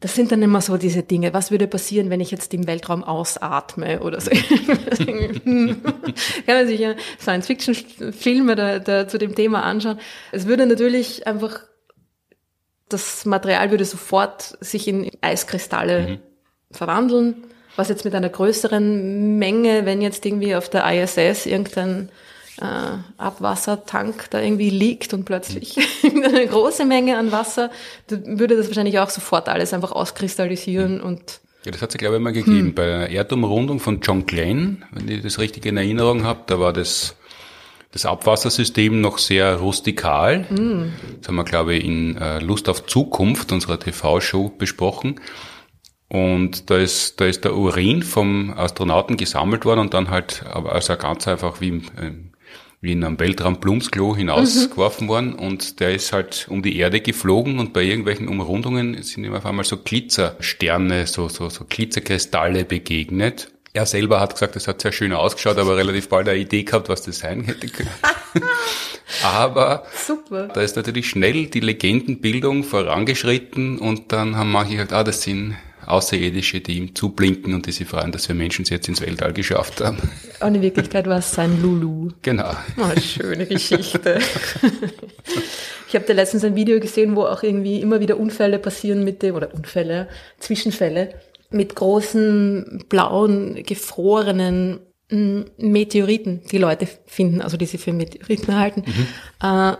das sind dann immer so diese Dinge. Was würde passieren, wenn ich jetzt im Weltraum ausatme oder so? Kann man sich ja Science-Fiction-Filme da, da zu dem Thema anschauen. Es würde natürlich einfach, das Material würde sofort sich in Eiskristalle mhm. verwandeln. Was jetzt mit einer größeren Menge, wenn jetzt irgendwie auf der ISS irgendein äh, Abwassertank da irgendwie liegt und plötzlich eine große Menge an Wasser, würde das wahrscheinlich auch sofort alles einfach auskristallisieren und ja, das hat es, glaube ich, mal gegeben. Hm. Bei der Erdumrundung von John Glenn, wenn ich das richtig in Erinnerung habe, da war das, das Abwassersystem noch sehr rustikal. Hm. Das haben wir, glaube ich, in äh, Lust auf Zukunft, unserer TV-Show, besprochen. Und da ist, da ist der Urin vom Astronauten gesammelt worden und dann halt, also ganz einfach wie im, wie in einem Weltraum-Blumsklo hinausgeworfen mhm. worden und der ist halt um die Erde geflogen und bei irgendwelchen Umrundungen sind ihm auf einmal so Glitzersterne, so, so, so Glitzerkristalle begegnet. Er selber hat gesagt, das hat sehr schön ausgeschaut, aber relativ bald eine Idee gehabt, was das sein hätte können. aber Super. da ist natürlich schnell die Legendenbildung vorangeschritten und dann haben manche gesagt, ah, das sind Außerirdische, die ihm zublinken und die sich freuen, dass wir Menschen es jetzt ins Weltall geschafft haben. Und in Wirklichkeit war es sein Lulu. Genau. Oh, schöne Geschichte. ich habe da letztens ein Video gesehen, wo auch irgendwie immer wieder Unfälle passieren mit dem, oder Unfälle, Zwischenfälle, mit großen, blauen, gefrorenen mm, Meteoriten, die Leute finden, also die sie für Meteoriten halten, mhm. äh,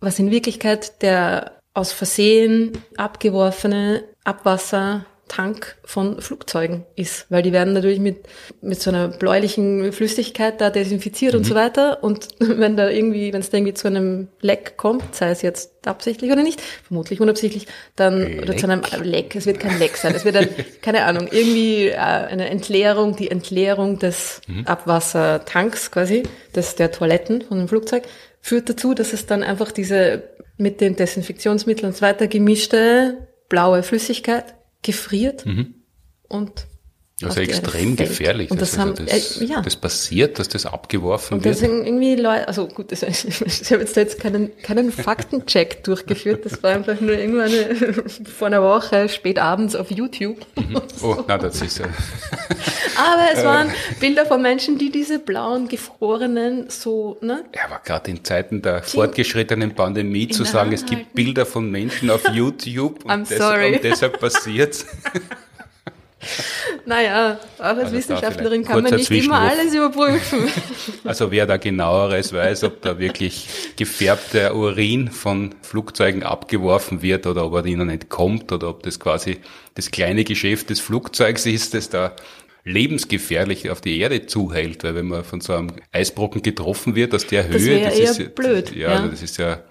was in Wirklichkeit der aus Versehen abgeworfene Abwassertank von Flugzeugen ist, weil die werden natürlich mit, mit so einer bläulichen Flüssigkeit da desinfiziert mhm. und so weiter. Und wenn da irgendwie, wenn es da irgendwie zu einem Leck kommt, sei es jetzt absichtlich oder nicht, vermutlich unabsichtlich, dann, Leck. oder zu einem Leck, es wird kein Leck sein, es wird dann, keine Ahnung, irgendwie äh, eine Entleerung, die Entleerung des mhm. Abwassertanks quasi, des, der Toiletten von dem Flugzeug, führt dazu, dass es dann einfach diese mit den Desinfektionsmitteln und so weiter gemischte blaue Flüssigkeit gefriert mhm. und also extrem gefährlich. Und das, haben, das, äh, ja. das passiert, dass das abgeworfen und wird. Und deswegen irgendwie Leute, also gut, das, ich habe jetzt da jetzt keinen, keinen Faktencheck durchgeführt. Das war einfach nur irgendwann vor einer Woche spät abends auf YouTube. Mhm. Oh, na, das ist ja. Aber es waren Bilder von Menschen, die diese blauen, gefrorenen so, ne? Ja, aber gerade in Zeiten der fortgeschrittenen Pandemie zu sagen, es gibt Bilder von Menschen auf YouTube und, des, und deshalb passiert's. Naja, auch als also Wissenschaftlerin kann man nicht immer alles überprüfen. Also wer da genaueres weiß, ob da wirklich gefärbter Urin von Flugzeugen abgeworfen wird oder ob er ihnen entkommt oder ob das quasi das kleine Geschäft des Flugzeugs ist, das da lebensgefährlich auf die Erde zuhält, weil wenn man von so einem Eisbrocken getroffen wird, aus der Höhe, das, das ist blöd. Ja, ja, das ist ja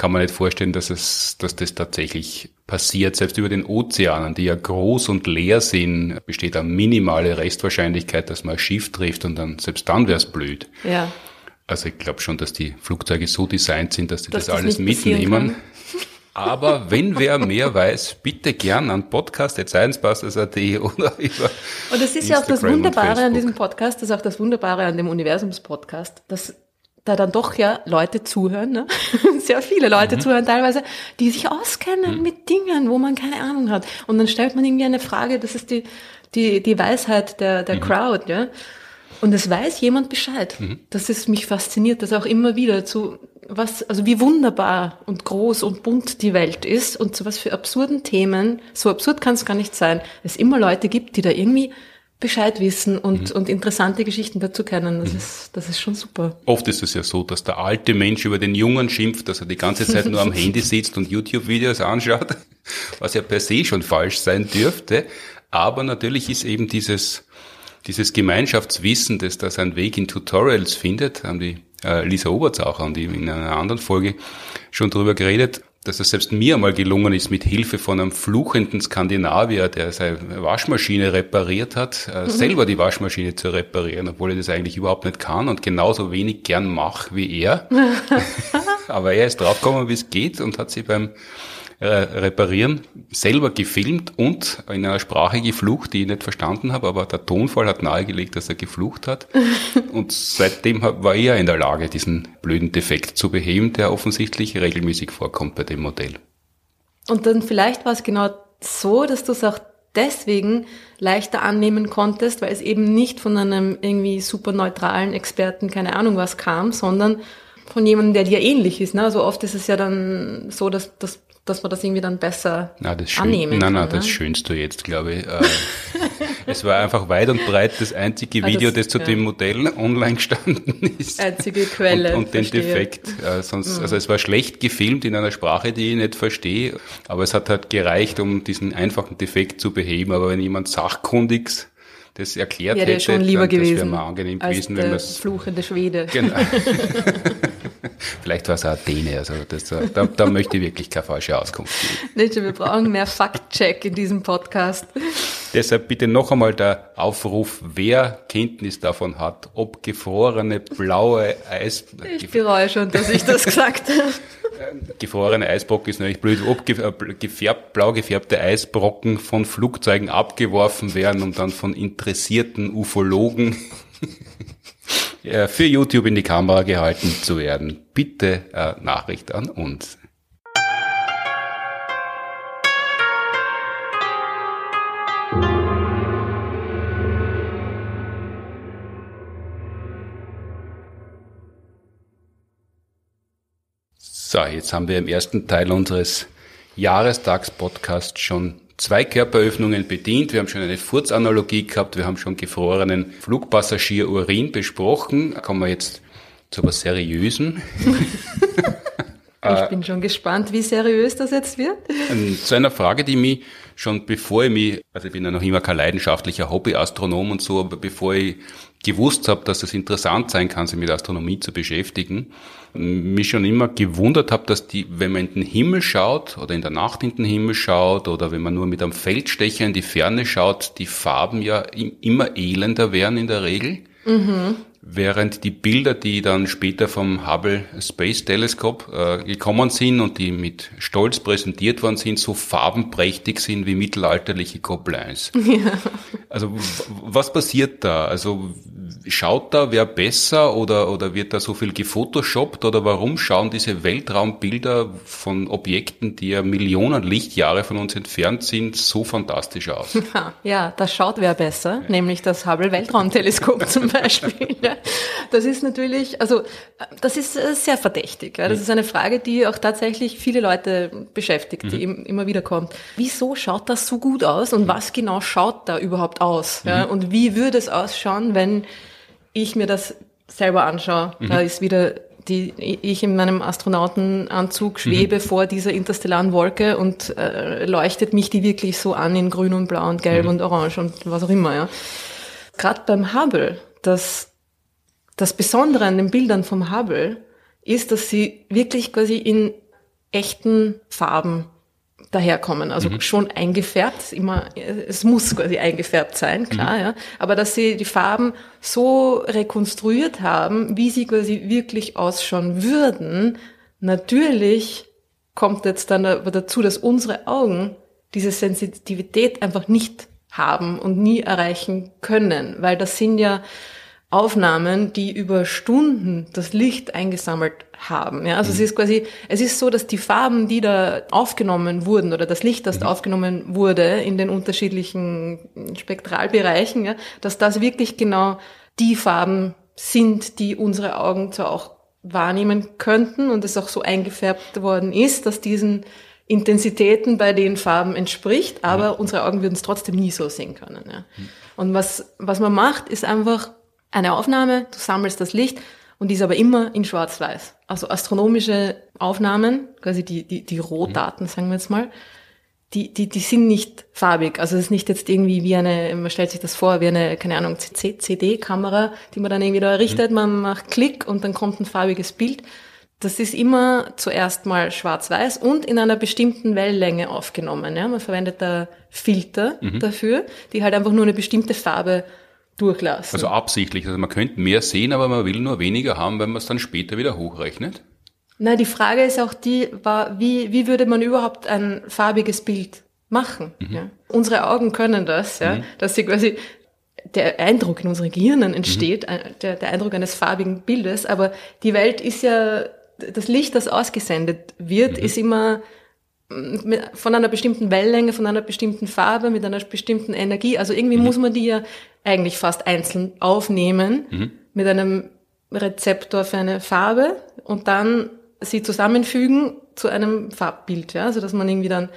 kann man nicht vorstellen, dass es, dass das tatsächlich passiert. Selbst über den Ozeanen, die ja groß und leer sind, besteht eine minimale Restwahrscheinlichkeit, dass man ein Schiff trifft und dann, selbst dann wäre es blöd. Ja. Also ich glaube schon, dass die Flugzeuge so designt sind, dass sie das, das alles mitnehmen. Aber wenn wer mehr weiß, bitte gern an podcast.sciencebusters.at oder über Und das ist Instagram ja auch das Wunderbare an diesem Podcast, das ist auch das Wunderbare an dem Universums-Podcast, dass da dann doch ja Leute zuhören, ne? sehr viele Leute mhm. zuhören teilweise, die sich auskennen mhm. mit Dingen, wo man keine Ahnung hat. Und dann stellt man irgendwie eine Frage, das ist die, die, die Weisheit der, der mhm. Crowd, ja. Und es weiß jemand Bescheid. Mhm. Das ist mich fasziniert, dass auch immer wieder zu was, also wie wunderbar und groß und bunt die Welt ist und zu was für absurden Themen, so absurd kann es gar nicht sein, es immer Leute gibt, die da irgendwie Bescheid wissen und, mhm. und interessante Geschichten dazu kennen. Das, mhm. ist, das ist schon super. Oft ist es ja so, dass der alte Mensch über den Jungen schimpft, dass er die ganze Zeit nur am Handy sitzt und YouTube-Videos anschaut, was ja per se schon falsch sein dürfte. Aber natürlich ist eben dieses, dieses Gemeinschaftswissen, das da seinen Weg in Tutorials findet, haben die äh, Lisa Oberts auch an die in einer anderen Folge schon drüber geredet, dass es selbst mir einmal gelungen ist, mit Hilfe von einem fluchenden Skandinavier, der seine Waschmaschine repariert hat, äh, mhm. selber die Waschmaschine zu reparieren, obwohl er das eigentlich überhaupt nicht kann und genauso wenig gern macht wie er. Aber er ist draufgekommen, wie es geht und hat sich beim äh, reparieren, selber gefilmt und in einer Sprache geflucht, die ich nicht verstanden habe, aber der Tonfall hat nahegelegt, dass er geflucht hat. und seitdem war er in der Lage, diesen blöden Defekt zu beheben, der offensichtlich regelmäßig vorkommt bei dem Modell. Und dann vielleicht war es genau so, dass du es auch deswegen leichter annehmen konntest, weil es eben nicht von einem irgendwie super neutralen Experten, keine Ahnung was kam, sondern von jemandem, der dir ähnlich ist. Ne? Also oft ist es ja dann so, dass, dass, dass man das irgendwie dann besser na, das annehmen nein, kann. Nein, ne? das schönst du jetzt, glaube ich. Äh, es war einfach weit und breit das einzige Ah, Video, das- das, zu ja. dem Modell online gestanden ist. Einzige Quelle, Und, und den verstehe. Mhm. Defekt. Äh, sonst, Also es war schlecht gefilmt in einer Sprache, die ich nicht verstehe, aber es hat halt gereicht, um diesen einfachen Defekt zu beheben. Aber wenn jemand sachkundiges das erklärt Wäre hätte, schon lieber dann, das wäre gewesen mir angenehm als gewesen, wenn man fluchende Schwede. Genau. Vielleicht war es auch Däne, also das, äh, da, da möchte ich wirklich keine falsche Auskunft geben. Nietzsche, wir brauchen mehr Fact-Check in diesem Podcast. Deshalb bitte noch einmal der Aufruf, wer Kenntnis davon hat, ob gefrorene blaue Eis, Ich bereue schon, dass ich das gesagt habe. gefrorene Eisbrocken ist natürlich blöd, ob äh, gefärbt, blau gefärbte Eisbrocken von Flugzeugen abgeworfen werden und dann von interessierten Ufologen äh, für YouTube in die Kamera gehalten zu werden. Bitte äh, Nachricht an uns. So, jetzt haben wir im ersten Teil unseres Jahrestagspodcasts schon zwei Körperöffnungen bedient. Wir haben schon eine Furzanalogie gehabt, wir haben schon gefrorenen Flugpassagier-Urin besprochen. Kommen wir jetzt zu was Seriösem. Ich bin schon gespannt, wie seriös das jetzt wird. Ähm, Zu einer Frage, die mich schon bevor ich mich, also ich bin ja noch immer kein leidenschaftlicher Hobbyastronom und so, aber bevor ich gewusst habe, dass es interessant sein kann, sich mit Astronomie zu beschäftigen, mich schon immer gewundert habe, dass die, wenn man in den Himmel schaut oder in der Nacht in den Himmel schaut oder wenn man nur mit einem Feldstecher in die Ferne schaut, die Farben ja im- immer elender werden in der Regel. Während die Bilder, die dann später vom Hubble Space Telescope äh, gekommen sind und die mit Stolz präsentiert worden sind, so farbenprächtig sind wie mittelalterliche Gobelins. Also w- was passiert da? Also schaut da wer besser oder, oder wird da so viel gefotoshoppt oder warum schauen diese Weltraumbilder von Objekten, die ja Millionen Lichtjahre von uns entfernt sind, so fantastisch aus? Ja, das schaut wer besser, nämlich das Hubble Weltraumteleskop zum Beispiel. Ja. Das ist natürlich, also das ist äh, sehr verdächtig. Ja. Das ist eine Frage, die auch tatsächlich viele Leute beschäftigt, die im- immer wieder kommt. Wieso schaut das so gut aus und was genau schaut da überhaupt aus? Ja. Und wie würde es ausschauen, wenn ich mir das selber anschaue? Da ist wieder die, ich in meinem Astronautenanzug schwebe vor dieser interstellaren Wolke und äh, leuchtet mich die wirklich so an in grün und blau und gelb und orange und was auch immer, ja. Gerade beim Hubble, das, das Besondere an den Bildern vom Hubble ist, dass sie wirklich quasi in echten Farben daherkommen. Also schon eingefärbt, immer, es muss quasi eingefärbt sein, klar, ja. Aber dass sie die Farben so rekonstruiert haben, wie sie quasi wirklich ausschauen würden, natürlich kommt jetzt dann aber dazu, dass unsere Augen diese Sensitivität einfach nicht haben und nie erreichen können, weil das sind ja Aufnahmen, die über Stunden das Licht eingesammelt haben. Ja, also es ist quasi, es ist so, dass die Farben, die da aufgenommen wurden oder das Licht, das da aufgenommen wurde in den unterschiedlichen Spektralbereichen, ja, dass das wirklich genau die Farben sind, die unsere Augen zwar auch wahrnehmen könnten und es auch so eingefärbt worden ist, dass diesen Intensitäten bei den Farben entspricht, aber unsere Augen würden es trotzdem nie so sehen können. Ja. Und was, was man macht, ist einfach eine Aufnahme, du sammelst das Licht und die ist aber immer in Schwarz-Weiß. Also astronomische Aufnahmen, quasi die, die, die Rohdaten, sagen wir jetzt mal, die, die, die sind nicht farbig. Also es ist nicht jetzt irgendwie wie eine, man stellt sich das vor, wie eine, keine Ahnung, CD-Kamera, die man dann irgendwie da errichtet, man macht Klick und dann kommt ein farbiges Bild. Das ist immer zuerst mal schwarz-weiß und in einer bestimmten Wellenlänge aufgenommen. Ja? Man verwendet da Filter dafür, die halt einfach nur eine bestimmte Farbe durchlassen. Also absichtlich. Also man könnte mehr sehen, aber man will nur weniger haben, wenn man es dann später wieder hochrechnet. Na, die Frage ist auch die, war, wie, wie würde man überhaupt ein farbiges Bild machen? Ja? Unsere Augen können das, ja, dass sie quasi der Eindruck in unseren Gehirnen entsteht, ein- der, der Eindruck eines farbigen Bildes, aber die Welt ist ja, das Licht, das ausgesendet wird, ist immer von einer bestimmten Wellenlänge, von einer bestimmten Farbe, mit einer bestimmten Energie. Also irgendwie mhm. muss man die ja eigentlich fast einzeln aufnehmen mhm. mit einem Rezeptor für eine Farbe und dann sie zusammenfügen zu einem Farbbild. Ja? Also dass man irgendwie dann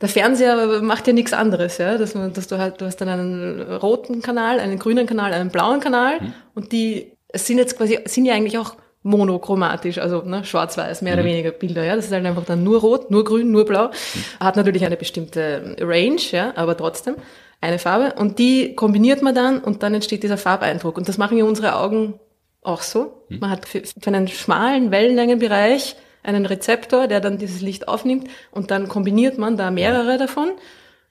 der Fernseher macht ja nichts anderes, ja, dass, man, dass du halt, du hast dann einen roten Kanal, einen grünen Kanal, einen blauen Kanal mhm. und die sind jetzt quasi sind ja eigentlich auch monochromatisch, also ne, schwarz-weiß, mehr mhm. oder weniger Bilder. Ja, das ist halt einfach dann nur rot, nur grün, nur blau. Mhm. Hat natürlich eine bestimmte Range, ja, aber trotzdem eine Farbe. Und die kombiniert man dann und dann entsteht dieser Farbeindruck. Und das machen ja unsere Augen auch so. Mhm. Man hat für, für einen schmalen Wellenlängenbereich einen Rezeptor, der dann dieses Licht aufnimmt und dann kombiniert man da mehrere davon.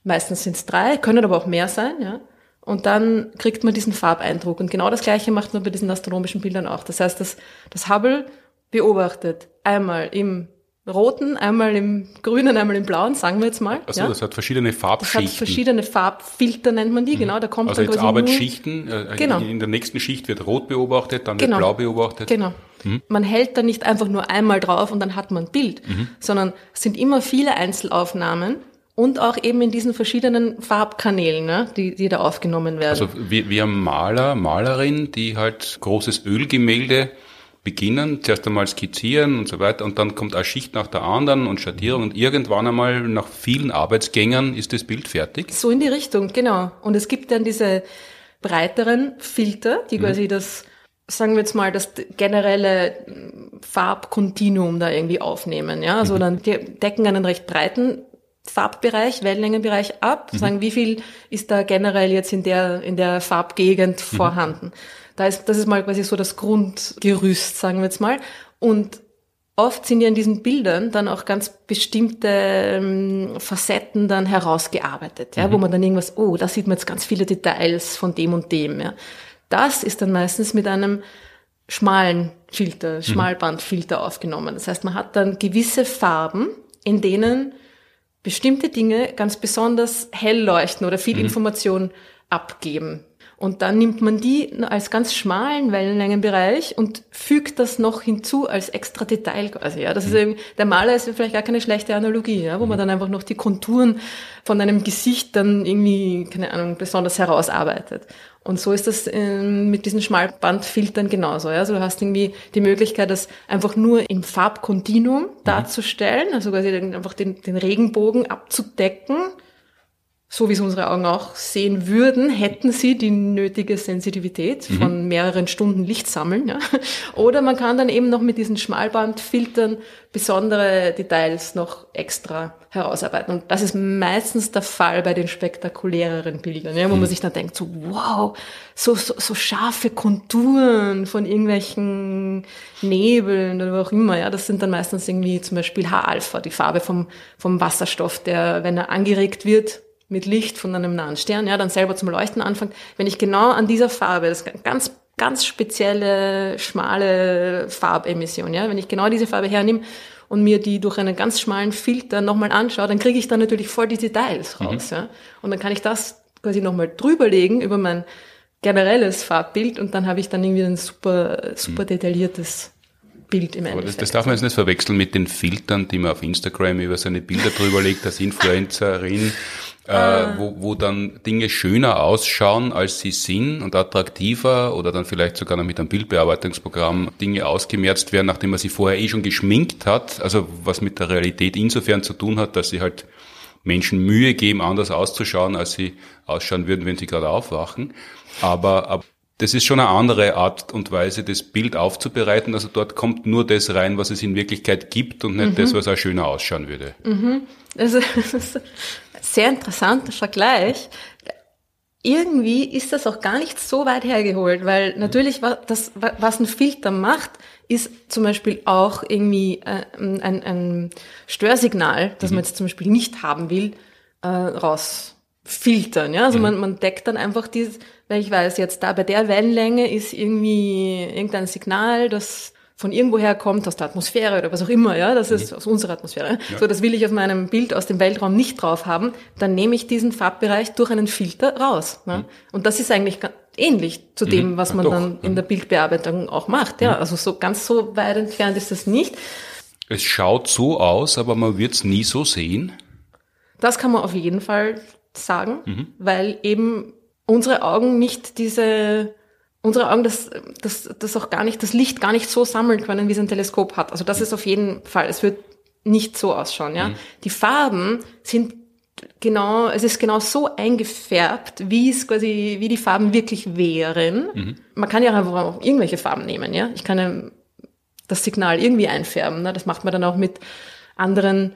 Meistens sind es drei, können aber auch mehr sein, ja. Und dann kriegt man diesen Farbeindruck. Und genau das Gleiche macht man bei diesen astronomischen Bildern auch. Das heißt, das, das Hubble beobachtet einmal im roten, einmal im grünen, einmal im blauen, sagen wir jetzt mal. Also ja. das hat verschiedene Farbschichten. Das hat verschiedene Farbfilter nennt man die, mhm. genau. Da kommt also dann jetzt Arbeitsschichten, äh, genau. in der nächsten Schicht wird rot beobachtet, dann genau. wird blau beobachtet. Genau. Mhm. Man hält da nicht einfach nur einmal drauf und dann hat man ein Bild, mhm. sondern es sind immer viele Einzelaufnahmen und auch eben in diesen verschiedenen Farbkanälen, ne, die, die da aufgenommen werden. Also wir, wir haben Maler, Malerin, die halt großes Ölgemälde beginnen, zuerst einmal skizzieren und so weiter und dann kommt eine Schicht nach der anderen und Schattierung und irgendwann einmal nach vielen Arbeitsgängern ist das Bild fertig. So in die Richtung, genau. Und es gibt dann diese breiteren Filter, die mhm. quasi das, sagen wir jetzt mal, das generelle Farbkontinuum da irgendwie aufnehmen, ja. Also mhm. dann die decken einen recht breiten Farbbereich, Wellenlängenbereich ab, mhm. sagen, wie viel ist da generell jetzt in der, in der Farbgegend mhm. vorhanden. Da ist, das ist mal quasi so das Grundgerüst, sagen wir jetzt mal. Und oft sind ja in diesen Bildern dann auch ganz bestimmte ähm, Facetten dann herausgearbeitet, ja, mhm. wo man dann irgendwas, oh, da sieht man jetzt ganz viele Details von dem und dem, ja. Das ist dann meistens mit einem schmalen Filter, mhm. Schmalbandfilter aufgenommen. Das heißt, man hat dann gewisse Farben, in denen bestimmte Dinge ganz besonders hell leuchten oder viel mhm. Information abgeben. Und dann nimmt man die als ganz schmalen Wellenlängenbereich und fügt das noch hinzu als extra Detail quasi. Ja, das ist mhm. eben, der Maler ist vielleicht gar keine schlechte Analogie, ja, wo man mhm. dann einfach noch die Konturen von einem Gesicht dann irgendwie, keine Ahnung, besonders herausarbeitet. Und so ist das ähm, mit diesen Schmalbandfiltern genauso. Ja? Also du hast irgendwie die Möglichkeit, das einfach nur im Farbkontinuum mhm. darzustellen, also quasi einfach den, den Regenbogen abzudecken so wie es unsere Augen auch sehen würden, hätten sie die nötige Sensitivität mhm. von mehreren Stunden Licht sammeln. Ja? Oder man kann dann eben noch mit diesen Schmalbandfiltern besondere Details noch extra herausarbeiten. Und das ist meistens der Fall bei den spektakuläreren Bildern, ja, wo mhm. man sich dann denkt, so wow, so, so, so scharfe Konturen von irgendwelchen Nebeln oder wo auch immer. Ja, das sind dann meistens irgendwie zum Beispiel H-Alpha, die Farbe vom, vom Wasserstoff, der, wenn er angeregt wird, mit Licht von einem nahen Stern, ja, dann selber zum Leuchten anfängt, wenn ich genau an dieser Farbe, das ganz, ganz spezielle, schmale Farbemission, ja, wenn ich genau diese Farbe hernehme und mir die durch einen ganz schmalen Filter nochmal anschaue, dann kriege ich dann natürlich voll die Details mhm. raus, mhm. ja. Und dann kann ich das quasi nochmal drüberlegen über mein generelles Farbbild und dann habe ich dann irgendwie ein super, super mhm. detailliertes Bild im Endeffekt. Das, das, darf man jetzt nicht verwechseln mit den Filtern, die man auf Instagram über seine Bilder drüber legt als Influencerin äh, ah. wo, wo dann Dinge schöner ausschauen, als sie sind und attraktiver oder dann vielleicht sogar noch mit einem Bildbearbeitungsprogramm Dinge ausgemerzt werden, nachdem man sie vorher eh schon geschminkt hat. Also was mit der Realität insofern zu tun hat, dass sie halt Menschen Mühe geben, anders auszuschauen, als sie ausschauen würden, wenn sie gerade aufwachen. Aber, aber das ist schon eine andere Art und Weise, das Bild aufzubereiten. Also dort kommt nur das rein, was es in Wirklichkeit gibt und nicht mhm. das, was auch schöner ausschauen würde. Mhm. Also, sehr interessanter Vergleich. Irgendwie ist das auch gar nicht so weit hergeholt, weil natürlich, das, was ein Filter macht, ist zum Beispiel auch irgendwie äh, ein, ein Störsignal, das man mhm. jetzt zum Beispiel nicht haben will, äh, rausfiltern. Ja? Also mhm. man, man deckt dann einfach dieses, weil ich weiß jetzt, da bei der Wellenlänge ist irgendwie irgendein Signal, das von irgendwoher kommt, aus der Atmosphäre oder was auch immer, ja, das ist mhm. aus unserer Atmosphäre. Ja. So, das will ich auf meinem Bild aus dem Weltraum nicht drauf haben, dann nehme ich diesen Farbbereich durch einen Filter raus. Ne? Mhm. Und das ist eigentlich ähnlich zu dem, mhm. was man Ach, dann in der Bildbearbeitung auch macht. Ja, mhm. also so ganz so weit entfernt ist das nicht. Es schaut so aus, aber man wird es nie so sehen. Das kann man auf jeden Fall sagen, mhm. weil eben unsere Augen nicht diese, unsere Augen das, das, das auch gar nicht, das Licht gar nicht so sammeln können, wie es ein Teleskop hat. Also das ist auf jeden Fall, es wird nicht so ausschauen, ja. Mhm. Die Farben sind genau, es ist genau so eingefärbt, wie es quasi, wie die Farben wirklich wären. Mhm. Man kann ja einfach auch irgendwelche Farben nehmen, ja. Ich kann ja das Signal irgendwie einfärben. Ne? Das macht man dann auch mit anderen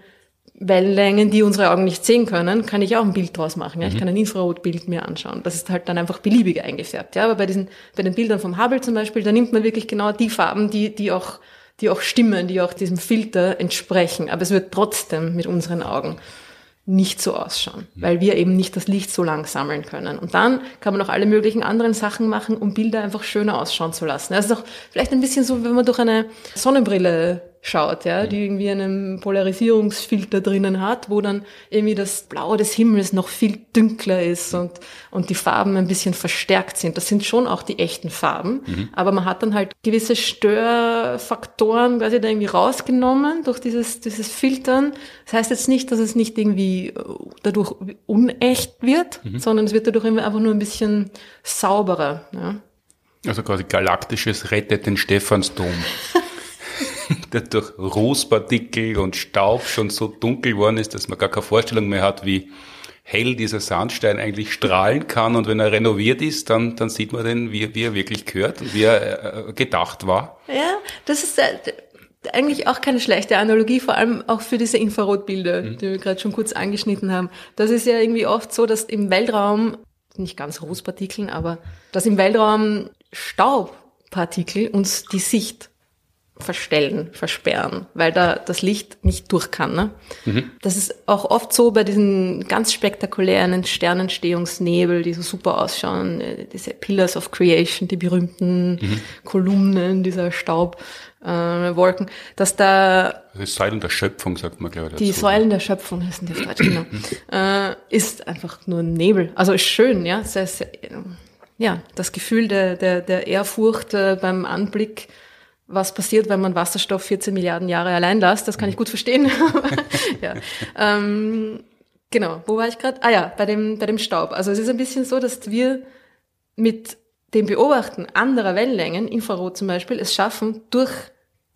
Wellenlängen, die unsere Augen nicht sehen können, kann ich auch ein Bild draus machen. Ja? Ich mhm. kann ein Infrarotbild mir anschauen. Das ist halt dann einfach beliebig eingefärbt. Ja? Aber bei diesen, bei den Bildern vom Hubble zum Beispiel, da nimmt man wirklich genau die Farben, die, die auch, die auch stimmen, die auch diesem Filter entsprechen. Aber es wird trotzdem mit unseren Augen nicht so ausschauen, weil wir eben nicht das Licht so lang sammeln können. Und dann kann man auch alle möglichen anderen Sachen machen, um Bilder einfach schöner ausschauen zu lassen. Das ist auch vielleicht ein bisschen so, wenn man durch eine Sonnenbrille schaut, ja, die irgendwie einen Polarisierungsfilter drinnen hat, wo dann irgendwie das Blau des Himmels noch viel dünkler ist und, und die Farben ein bisschen verstärkt sind. Das sind schon auch die echten Farben, mhm. aber man hat dann halt gewisse Störfaktoren quasi da irgendwie rausgenommen durch dieses, dieses Filtern. Das heißt jetzt nicht, dass es nicht irgendwie äh, dadurch unecht wird, mhm. sondern es wird dadurch einfach nur ein bisschen sauberer, ja. Also quasi galaktisches rettet den Stephansdom. der durch Rußpartikel und Staub schon so dunkel geworden ist, dass man gar keine Vorstellung mehr hat, wie hell dieser Sandstein eigentlich strahlen kann. Und wenn er renoviert ist, dann, dann sieht man den, wie, wie er wirklich gehört und wie er äh, gedacht war. Ja, das ist äh, eigentlich auch keine schlechte Analogie, vor allem auch für diese Infrarotbilder, mhm. die wir gerade schon kurz angeschnitten haben. Das ist ja irgendwie oft so, dass im Weltraum, nicht ganz Rußpartikeln, aber dass im Weltraum Staubpartikel uns die Sicht verstellen, versperren, weil da das Licht nicht durch kann. Ne? Mhm. Das ist auch oft so bei diesen ganz spektakulären Sternentstehungsnebel, die so super ausschauen, äh, diese Pillars of Creation, die berühmten mhm. Kolumnen dieser Staubwolken, äh, dass da die Säulen der Schöpfung, sagt man, glaube ich. Die Säulen der Schöpfung heißen die auf Deutsch, genau. äh, ist einfach nur Nebel. Also ist schön, ja. Das heißt, ja, das Gefühl der, der, der Ehrfurcht äh, beim Anblick was passiert, wenn man Wasserstoff 14 Milliarden Jahre allein lässt. Das kann ich gut verstehen. ja. ähm, genau, wo war ich gerade? Ah ja, bei dem, bei dem Staub. Also es ist ein bisschen so, dass wir mit dem Beobachten anderer Wellenlängen, Infrarot zum Beispiel, es schaffen, durch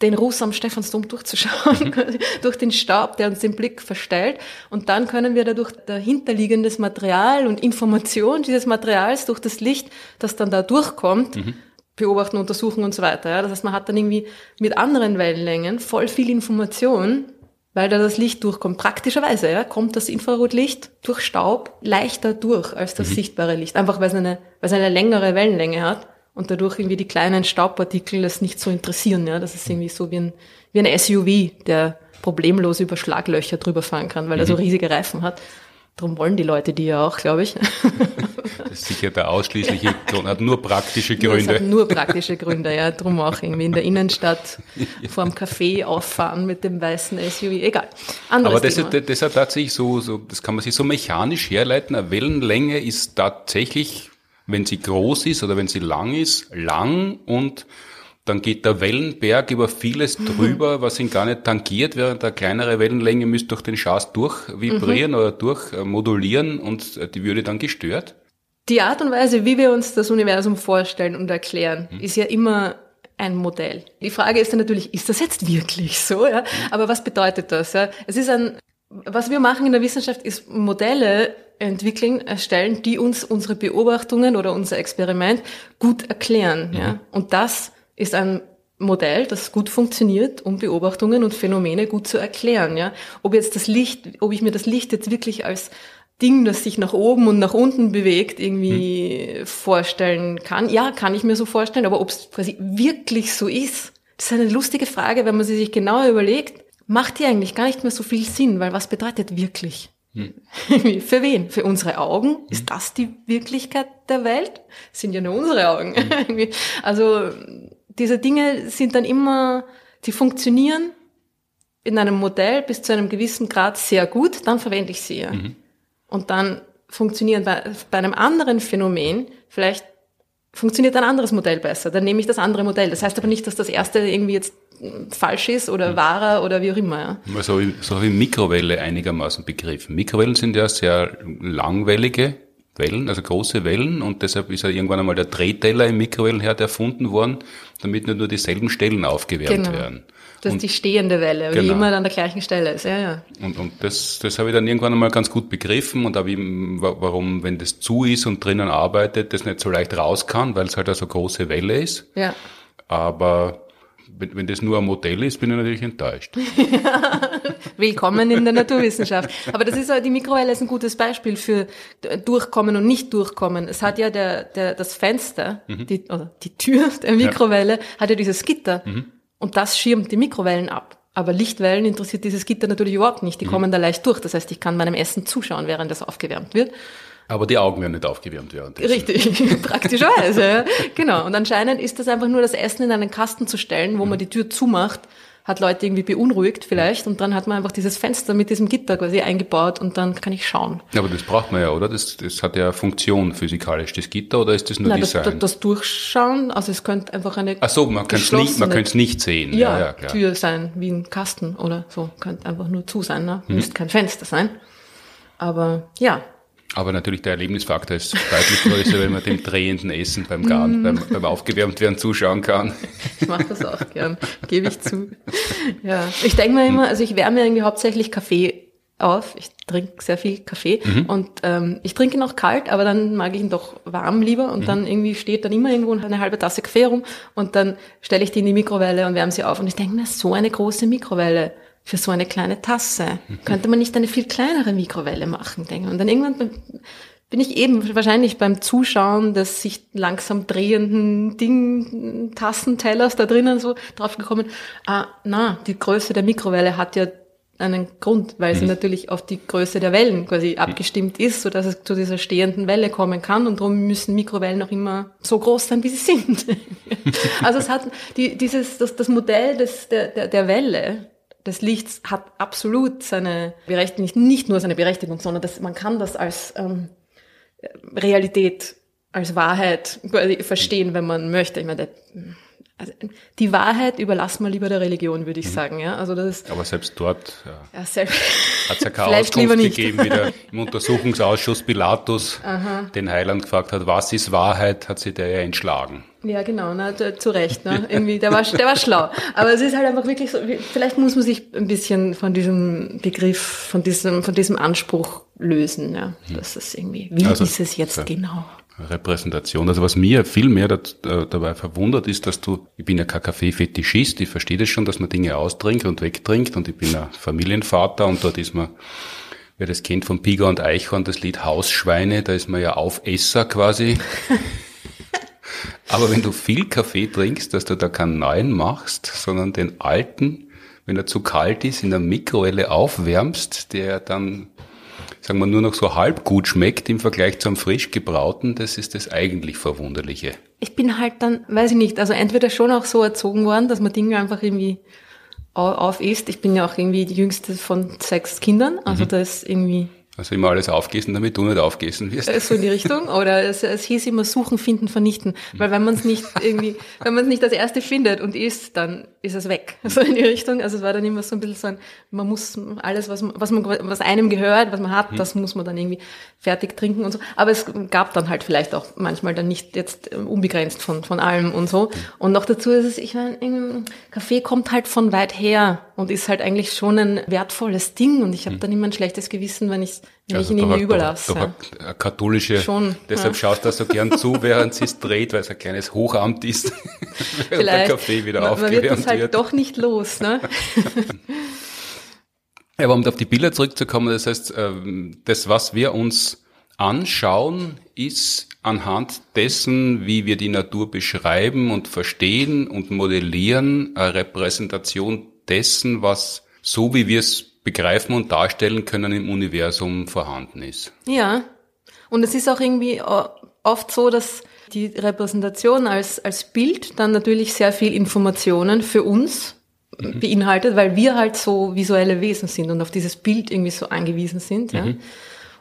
den Ruß am Stephansdom durchzuschauen, mhm. durch den Staub, der uns den Blick verstellt. Und dann können wir dadurch dahinterliegendes Material und Information dieses Materials durch das Licht, das dann da durchkommt, mhm beobachten, untersuchen und so weiter. Ja? Das heißt, man hat dann irgendwie mit anderen Wellenlängen voll viel Information, weil da das Licht durchkommt. Praktischerweise ja, kommt das Infrarotlicht durch Staub leichter durch als das mhm. sichtbare Licht. Einfach weil es, eine, weil es eine längere Wellenlänge hat und dadurch irgendwie die kleinen Staubpartikel das nicht so interessieren. Ja? Das ist irgendwie so wie ein, wie ein SUV, der problemlos über Schlaglöcher drüber fahren kann, weil er so mhm. riesige Reifen hat. Darum wollen die Leute die ja auch, glaube ich. Das ist sicher der ausschließliche Grund, hat nur praktische Gründe. Hat nur praktische Gründe, ja. Drum auch irgendwie in der Innenstadt vor dem Café auffahren mit dem weißen SUV, egal. Anderes Aber das, Thema. Ist, das ist tatsächlich so, so, das kann man sich so mechanisch herleiten. Eine Wellenlänge ist tatsächlich, wenn sie groß ist oder wenn sie lang ist, lang und dann geht der Wellenberg über vieles mhm. drüber, was ihn gar nicht tangiert, während eine kleinere Wellenlänge müsste durch den Schaß durchvibrieren mhm. oder durchmodulieren und die würde dann gestört. Die Art und Weise, wie wir uns das Universum vorstellen und erklären, mhm. ist ja immer ein Modell. Die Frage ist dann natürlich, ist das jetzt wirklich so? Ja? Mhm. Aber was bedeutet das? Ja? Es ist ein, was wir machen in der Wissenschaft, ist Modelle entwickeln, erstellen, die uns unsere Beobachtungen oder unser Experiment gut erklären. Mhm. Ja? Und das ist ein Modell, das gut funktioniert, um Beobachtungen und Phänomene gut zu erklären. Ja? Ob jetzt das Licht, ob ich mir das Licht jetzt wirklich als Ding, das sich nach oben und nach unten bewegt, irgendwie hm. vorstellen kann. Ja, kann ich mir so vorstellen, aber ob es quasi wirklich so ist, das ist eine lustige Frage, wenn man sie sich genauer überlegt, macht die eigentlich gar nicht mehr so viel Sinn, weil was bedeutet wirklich? Hm. Für wen? Für unsere Augen? Hm. Ist das die Wirklichkeit der Welt? Das sind ja nur unsere Augen. Hm. also diese Dinge sind dann immer, die funktionieren in einem Modell bis zu einem gewissen Grad sehr gut, dann verwende ich sie. Ja. Mhm. Und dann funktionieren bei, bei einem anderen Phänomen vielleicht funktioniert ein anderes Modell besser. Dann nehme ich das andere Modell. Das heißt aber nicht, dass das erste irgendwie jetzt falsch ist oder mhm. wahrer oder wie auch immer. Ja. So, so habe ich Mikrowelle einigermaßen begriffen. Mikrowellen sind ja sehr langwellige Wellen, also große Wellen und deshalb ist ja irgendwann einmal der Drehteller im Mikrowellenherd erfunden worden, damit nicht nur dieselben Stellen aufgewärmt genau. werden. Das ist die stehende Welle, genau. wie immer an der gleichen Stelle ist. Ja, ja. Und, und das, das habe ich dann irgendwann einmal ganz gut begriffen und habe warum, wenn das zu ist und drinnen arbeitet, das nicht so leicht raus kann, weil es halt eine so große Welle ist. Ja. Aber wenn, wenn das nur ein Modell ist, bin ich natürlich enttäuscht. Willkommen in der Naturwissenschaft. Aber das ist die Mikrowelle ist ein gutes Beispiel für durchkommen und nicht durchkommen. Es hat ja der, der, das Fenster, mhm. die, oder die Tür der Mikrowelle, ja. hat ja dieses Gitter. Mhm. Und das schirmt die Mikrowellen ab. Aber Lichtwellen interessiert dieses Gitter natürlich überhaupt nicht. Die mhm. kommen da leicht durch. Das heißt, ich kann meinem Essen zuschauen, während das aufgewärmt wird. Aber die Augen werden nicht aufgewärmt währenddessen. Richtig, praktischerweise. Genau. Und anscheinend ist das einfach nur das Essen in einen Kasten zu stellen, wo man die Tür zumacht, hat Leute irgendwie beunruhigt vielleicht und dann hat man einfach dieses Fenster mit diesem Gitter quasi eingebaut und dann kann ich schauen. Ja, aber das braucht man ja, oder? Das, das hat ja Funktion physikalisch, das Gitter, oder ist das nur Nein, Design? Das, das Durchschauen, also es könnte einfach eine Ach so, man könnte es nicht, man könnte es nicht sehen. Ja, ja, klar. Tür sein, wie ein Kasten oder so, könnte einfach nur zu sein, ne? Mhm. Müsste kein Fenster sein. Aber ja, aber natürlich der Erlebnisfaktor ist deutlich größer, wenn man dem drehenden Essen beim Garn, mm. beim, beim Aufgewärmtwerden zuschauen kann. Ich mache das auch gern, gebe ich zu. Ja, ich denke mir immer, also ich wärme irgendwie hauptsächlich Kaffee auf. Ich trinke sehr viel Kaffee mhm. und ähm, ich trinke ihn auch kalt, aber dann mag ich ihn doch warm lieber und mhm. dann irgendwie steht dann immer irgendwo eine halbe Tasse Kaffee rum und dann stelle ich die in die Mikrowelle und wärme sie auf und ich denke mir, so eine große Mikrowelle für so eine kleine Tasse. Könnte man nicht eine viel kleinere Mikrowelle machen, denke Und dann irgendwann bin ich eben wahrscheinlich beim Zuschauen des sich langsam drehenden Ding, Tassentellers da drinnen so drauf gekommen, ah, na, die Größe der Mikrowelle hat ja einen Grund, weil sie mhm. natürlich auf die Größe der Wellen quasi abgestimmt ist, so dass es zu dieser stehenden Welle kommen kann und darum müssen Mikrowellen auch immer so groß sein, wie sie sind. also es hat die, dieses, das, das Modell des, der, der, der Welle des Lichts hat absolut seine Berechtigung, nicht nur seine Berechtigung, sondern das, man kann das als ähm, Realität, als Wahrheit verstehen, wenn man möchte. Ich meine, also die Wahrheit überlassen wir lieber der Religion, würde ich mhm. sagen. Ja? Also das ist, Aber selbst dort ja. Ja, selbst hat es ja keine Auskunft gegeben, wie der im Untersuchungsausschuss Pilatus Aha. den Heiland gefragt hat, was ist Wahrheit, hat sie der ja entschlagen. Ja, genau, na, zu Recht. Ne? Irgendwie, der, war, der war schlau. Aber es ist halt einfach wirklich so, vielleicht muss man sich ein bisschen von diesem Begriff, von diesem, von diesem Anspruch lösen. Ja? Mhm. Das ist irgendwie, wie also, ist es jetzt genau? Repräsentation. Also was mir viel mehr äh, dabei verwundert ist, dass du, ich bin ja kein Kaffee-Fetischist, ich verstehe das schon, dass man Dinge austrinkt und wegtrinkt und ich bin ein Familienvater und dort ist man, wer das kennt von Piga und Eichhorn, das Lied Hausschweine, da ist man ja Aufesser quasi. Aber wenn du viel Kaffee trinkst, dass du da keinen neuen machst, sondern den alten, wenn er zu kalt ist, in der Mikrowelle aufwärmst, der dann sagen wir, nur noch so halb gut schmeckt im Vergleich zum frisch gebrauten, das ist das eigentlich Verwunderliche. Ich bin halt dann, weiß ich nicht, also entweder schon auch so erzogen worden, dass man Dinge einfach irgendwie auf isst. Ich bin ja auch irgendwie die jüngste von sechs Kindern, also mhm. da ist irgendwie also immer alles aufgessen, damit du nicht aufgessen wirst. Äh, so in die Richtung. Oder es, es hieß immer suchen, finden, vernichten. Weil wenn man es nicht irgendwie, wenn man es nicht als erste findet und isst, dann ist es weg. So in die Richtung. Also es war dann immer so ein bisschen so ein, man muss alles, was, was, man, was einem gehört, was man hat, hm. das muss man dann irgendwie fertig trinken und so. Aber es gab dann halt vielleicht auch manchmal dann nicht jetzt äh, unbegrenzt von, von allem und so. Und noch dazu ist es, ich meine, Kaffee kommt halt von weit her und ist halt eigentlich schon ein wertvolles Ding. Und ich habe hm. dann immer ein schlechtes Gewissen, wenn ich wenn also ich ihn überlasse. Doch, doch eine katholische, Schon, deshalb ja. schaust du so gern zu, während sie es dreht, weil es ein kleines Hochamt ist, während der Kaffee wieder man, aufgewärmt man wird. halt wird. doch nicht los, ne? Aber um auf die Bilder zurückzukommen, das heißt, ähm, das, was wir uns anschauen, ist anhand dessen, wie wir die Natur beschreiben und verstehen und modellieren, eine Repräsentation dessen, was so wie wir es begreifen und darstellen können im Universum vorhanden ist. Ja. Und es ist auch irgendwie äh, oft so, dass die Repräsentation als, als Bild dann natürlich sehr viel Informationen für uns mhm. beinhaltet, weil wir halt so visuelle Wesen sind und auf dieses Bild irgendwie so angewiesen sind. Ja. Mhm.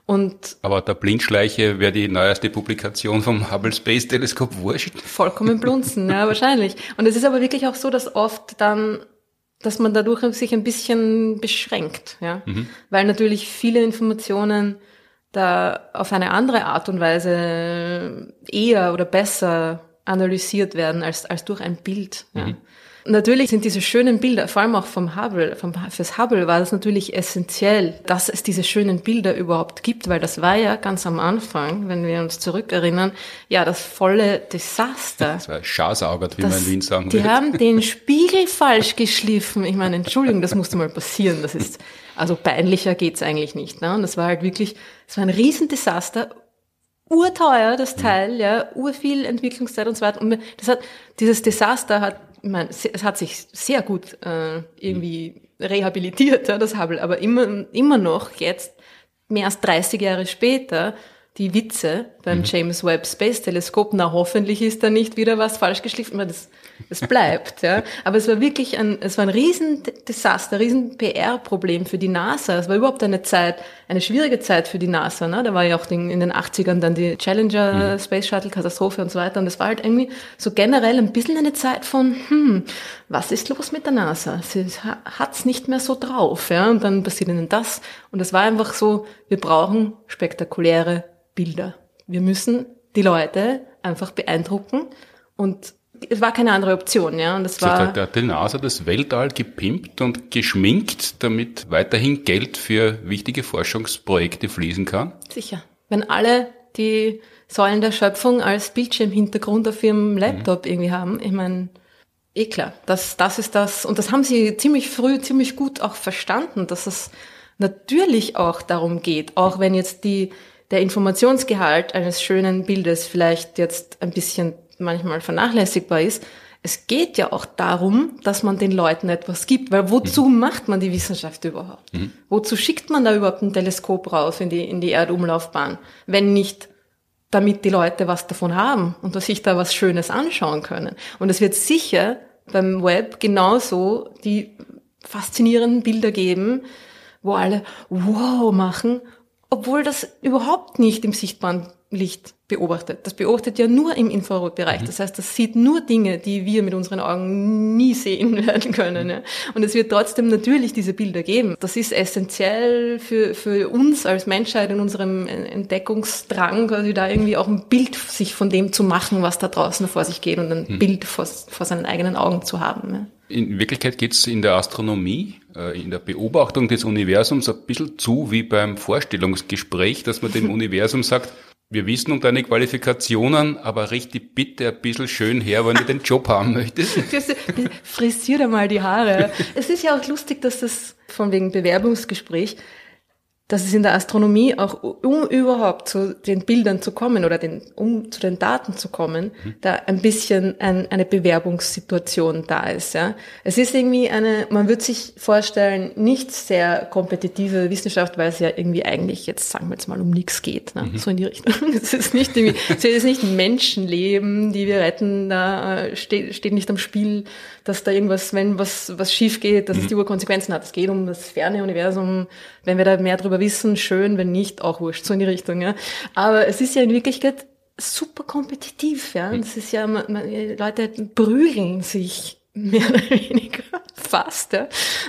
Und Aber der Blindschleiche wäre die neueste Publikation vom Hubble Space Teleskop wurscht. Vollkommen blunzen, ja, wahrscheinlich. Und es ist aber wirklich auch so, dass oft dann dass man dadurch sich ein bisschen beschränkt, ja. Mhm. Weil natürlich viele Informationen da auf eine andere Art und Weise eher oder besser analysiert werden als, als durch ein Bild. Ja. Mhm. Natürlich sind diese schönen Bilder, vor allem auch vom Hubble, vom, fürs Hubble war das natürlich essentiell, dass es diese schönen Bilder überhaupt gibt, weil das war ja ganz am Anfang, wenn wir uns zurückerinnern, ja, das volle Desaster. Das war schasaugert, wie das, man in Wien sagen Die wird. haben den Spiegel falsch geschliffen. Ich meine, Entschuldigung, das musste mal passieren. Das ist, also peinlicher geht's eigentlich nicht. Ne? Und das war halt wirklich, es war ein Riesendesaster, urteuer, das Teil, ja, urviel Entwicklungszeit und so weiter. Und das hat, dieses Desaster hat meine, es hat sich sehr gut äh, irgendwie rehabilitiert, ja, das Hubble, aber immer, immer noch jetzt, mehr als 30 Jahre später, die Witze beim mhm. James Webb Space Teleskop, na hoffentlich ist da nicht wieder was falsch geschliffen, das, das bleibt, ja. Aber es war wirklich ein, es war ein Riesendesaster, ein riesen PR-Problem für die NASA. Es war überhaupt eine Zeit, eine schwierige Zeit für die NASA, ne. Da war ja auch in den 80ern dann die Challenger mhm. Space Shuttle Katastrophe und so weiter. Und es war halt irgendwie so generell ein bisschen eine Zeit von, hm, was ist los mit der NASA? Sie hat's nicht mehr so drauf, ja. Und dann passiert ihnen das. Und es war einfach so, wir brauchen spektakuläre Bilder. Wir müssen die Leute einfach beeindrucken und es war keine andere Option, ja. Und das war. Der, der NASA das Weltall gepimpt und geschminkt, damit weiterhin Geld für wichtige Forschungsprojekte fließen kann? Sicher. Wenn alle die Säulen der Schöpfung als Bildschirmhintergrund auf ihrem Laptop mhm. irgendwie haben, ich meine, eh klar, das, das ist das, und das haben sie ziemlich früh, ziemlich gut auch verstanden, dass es natürlich auch darum geht, auch wenn jetzt die der Informationsgehalt eines schönen Bildes vielleicht jetzt ein bisschen manchmal vernachlässigbar ist, es geht ja auch darum, dass man den Leuten etwas gibt, weil wozu mhm. macht man die Wissenschaft überhaupt? Mhm. Wozu schickt man da überhaupt ein Teleskop raus in die, in die Erdumlaufbahn, wenn nicht damit die Leute was davon haben und dass sich da was Schönes anschauen können? Und es wird sicher beim Web genauso die faszinierenden Bilder geben, wo alle wow machen obwohl das überhaupt nicht im sichtbaren Licht beobachtet. Das beobachtet ja nur im Infrarotbereich. Mhm. Das heißt, das sieht nur Dinge, die wir mit unseren Augen nie sehen werden können. Ja. Und es wird trotzdem natürlich diese Bilder geben. Das ist essentiell für, für uns als Menschheit in unserem Entdeckungsdrang, quasi da irgendwie auch ein Bild sich von dem zu machen, was da draußen vor sich geht und ein mhm. Bild vor, vor seinen eigenen Augen zu haben. Ja. In Wirklichkeit geht es in der Astronomie, äh, in der Beobachtung des Universums ein bisschen zu wie beim Vorstellungsgespräch, dass man dem Universum sagt, wir wissen um deine Qualifikationen, aber richte bitte ein bisschen schön her, wenn du den Job haben möchtest. Frisier dir mal die Haare. Es ist ja auch lustig, dass das von wegen Bewerbungsgespräch dass es in der Astronomie auch, um überhaupt zu den Bildern zu kommen oder den, um zu den Daten zu kommen, mhm. da ein bisschen ein, eine Bewerbungssituation da ist. Ja. Es ist irgendwie eine, man würde sich vorstellen, nicht sehr kompetitive Wissenschaft, weil es ja irgendwie eigentlich jetzt, sagen wir jetzt mal, um nichts geht. Ne? Mhm. So in die Richtung. Es ist nicht irgendwie, es ist nicht Menschenleben, die wir retten, da äh, steht, steht nicht am Spiel, dass da irgendwas, wenn was, was schief geht, dass mhm. es die Konsequenzen hat. Es geht um das ferne Universum. Wenn wir da mehr drüber wissen, schön, wenn nicht, auch wurscht, so in die Richtung, ja. Aber es ist ja in Wirklichkeit super kompetitiv, ja. Es ist ja, man, man, Leute prügeln sich mehr oder weniger fast, ja,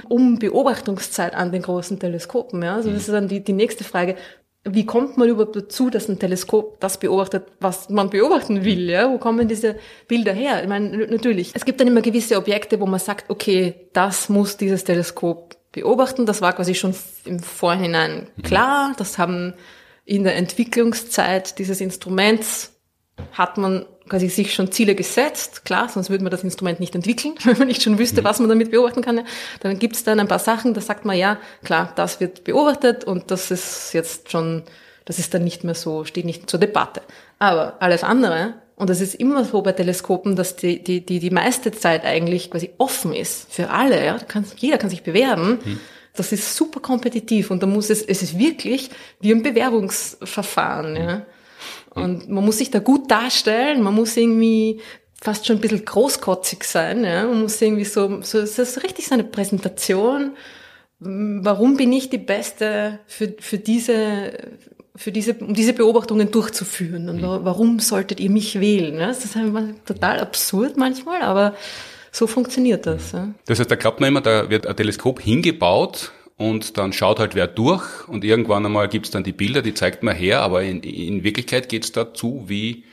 um Beobachtungszeit an den großen Teleskopen, ja. Also das ist dann die, die nächste Frage wie kommt man überhaupt dazu, dass ein Teleskop das beobachtet, was man beobachten will? Ja? Wo kommen diese Bilder her? Ich meine, natürlich, es gibt dann immer gewisse Objekte, wo man sagt, okay, das muss dieses Teleskop beobachten. Das war quasi schon im Vorhinein klar. Das haben in der Entwicklungszeit dieses Instruments hat man quasi sich schon Ziele gesetzt. Klar, sonst würde man das Instrument nicht entwickeln, wenn man nicht schon wüsste, mhm. was man damit beobachten kann. Dann gibt es dann ein paar Sachen, da sagt man, ja, klar, das wird beobachtet und das ist jetzt schon, das ist dann nicht mehr so, steht nicht zur Debatte. Aber alles andere, und das ist immer so bei Teleskopen, dass die, die, die, die meiste Zeit eigentlich quasi offen ist für alle. Ja? Kann, jeder kann sich bewerben. Mhm. Das ist super kompetitiv und da muss es, es ist wirklich wie ein Bewerbungsverfahren. Ja? Und man muss sich da gut darstellen, man muss irgendwie fast schon ein bisschen großkotzig sein, ja. Man muss irgendwie so, so, das ist richtig so eine Präsentation. Warum bin ich die Beste für, für diese, für diese, um diese Beobachtungen durchzuführen? Und warum solltet ihr mich wählen? Ja? Das ist einfach total absurd manchmal, aber So funktioniert das. Das heißt, da glaubt man immer, da wird ein Teleskop hingebaut und dann schaut halt wer durch und irgendwann einmal gibt's dann die Bilder, die zeigt man her, aber in, in Wirklichkeit geht's dazu wie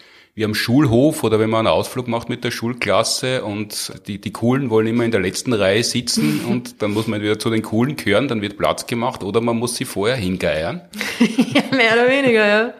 wie am Schulhof oder wenn man einen Ausflug macht mit der Schulklasse und die, die Coolen wollen immer in der letzten Reihe sitzen und dann muss man wieder zu den Coolen gehören, dann wird Platz gemacht oder man muss sie vorher hingeiern. ja, mehr oder weniger, ja.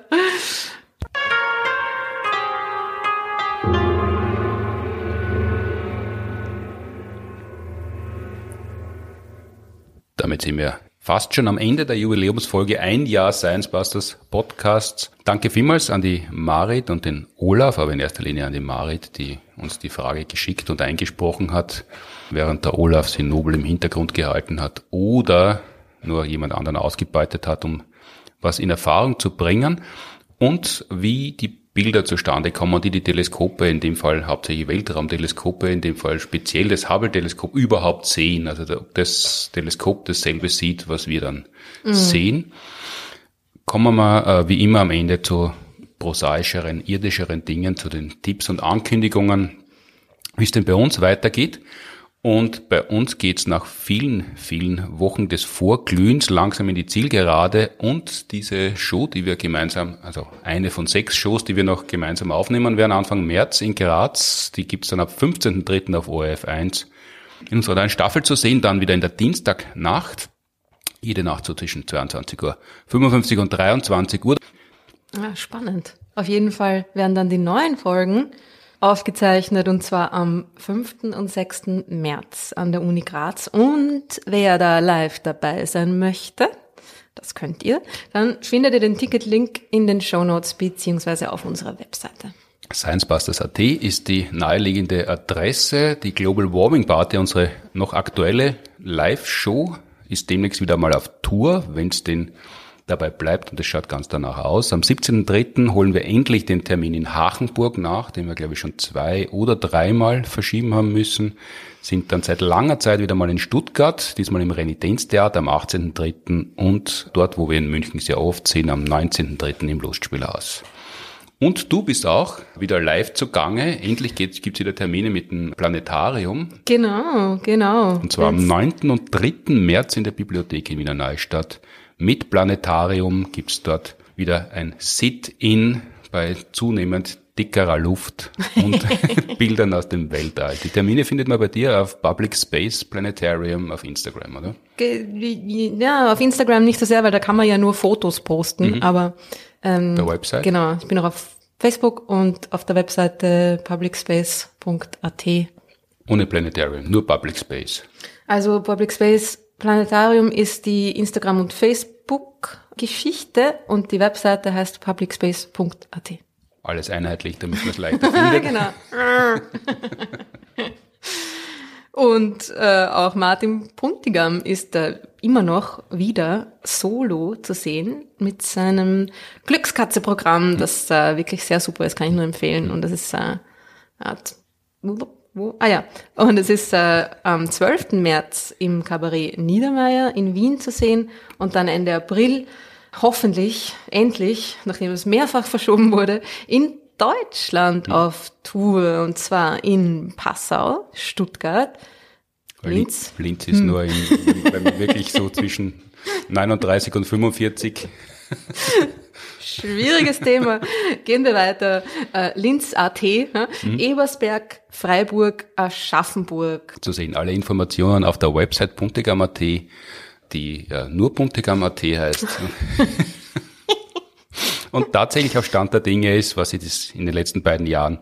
Damit sind wir fast schon am Ende der Jubiläumsfolge ein Jahr Science Busters Podcasts. Danke vielmals an die Marit und den Olaf, aber in erster Linie an die Marit, die uns die Frage geschickt und eingesprochen hat, während der Olaf sie nobel im Hintergrund gehalten hat oder nur jemand anderen ausgebeutet hat, um was in Erfahrung zu bringen und wie die Bilder zustande kommen, die die Teleskope, in dem Fall hauptsächlich Weltraumteleskope, in dem Fall speziell das Hubble-Teleskop überhaupt sehen. Also das Teleskop dasselbe sieht, was wir dann mhm. sehen. Kommen wir äh, wie immer am Ende zu prosaischeren, irdischeren Dingen, zu den Tipps und Ankündigungen, wie es denn bei uns weitergeht. Und bei uns geht's nach vielen, vielen Wochen des Vorglühens langsam in die Zielgerade und diese Show, die wir gemeinsam, also eine von sechs Shows, die wir noch gemeinsam aufnehmen werden, Anfang März in Graz, die gibt's dann ab 15.3. auf ORF 1 in unserer neuen Staffel zu sehen, dann wieder in der Dienstagnacht, jede Nacht so zwischen 22 Uhr 55 und 23 Uhr. Ja, spannend. Auf jeden Fall werden dann die neuen Folgen aufgezeichnet und zwar am 5. und 6. März an der Uni Graz. Und wer da live dabei sein möchte, das könnt ihr, dann findet ihr den Ticketlink in den Show Notes beziehungsweise auf unserer Webseite. ScienceBusters.at ist die naheliegende Adresse. Die Global Warming Party, unsere noch aktuelle Live-Show, ist demnächst wieder mal auf Tour, wenn es den dabei bleibt und es schaut ganz danach aus. Am 17.3. holen wir endlich den Termin in Hachenburg nach, den wir glaube ich schon zwei oder dreimal verschieben haben müssen. Sind dann seit langer Zeit wieder mal in Stuttgart, diesmal im Renitenztheater am 18.3. und dort, wo wir in München sehr oft sehen, am 19.3. im Lustspielhaus. Und du bist auch wieder live zugange. Endlich gibt es wieder Termine mit dem Planetarium. Genau, genau. Und zwar am 9. und 3. März in der Bibliothek in Wiener Neustadt mit Planetarium gibt's dort wieder ein Sit-in bei zunehmend dickerer Luft und Bildern aus dem Weltall. Die Termine findet man bei dir auf Public Space Planetarium auf Instagram, oder? Ja, auf Instagram nicht so sehr, weil da kann man ja nur Fotos posten, mhm. aber ähm, der Website? Genau, ich bin auch auf Facebook und auf der Webseite publicspace.at. Ohne Planetarium, nur Public Space. Also Public Space Planetarium ist die Instagram- und Facebook-Geschichte und die Webseite heißt publicspace.at. Alles einheitlich, damit man es leichter findet. genau. und äh, auch Martin Puntigam ist äh, immer noch wieder solo zu sehen mit seinem Glückskatze-Programm, das äh, wirklich sehr super ist, kann ich nur empfehlen. Und das ist äh, wo? Ah ja, und es ist äh, am 12. März im Kabarett Niedermeyer in Wien zu sehen und dann Ende April hoffentlich, endlich, nachdem es mehrfach verschoben wurde, in Deutschland mhm. auf Tour und zwar in Passau, Stuttgart, Linz. Linz ist hm. nur in, in, wirklich so zwischen 39 und 45. Schwieriges Thema. Gehen wir weiter. Äh, Linz AT, ne? mhm. Ebersberg, Freiburg, Aschaffenburg. Zu sehen alle Informationen auf der Website puntigam.at, die ja, nur puntigam.at heißt. Und tatsächlich auf Stand der Dinge ist, was ich das in den letzten beiden Jahren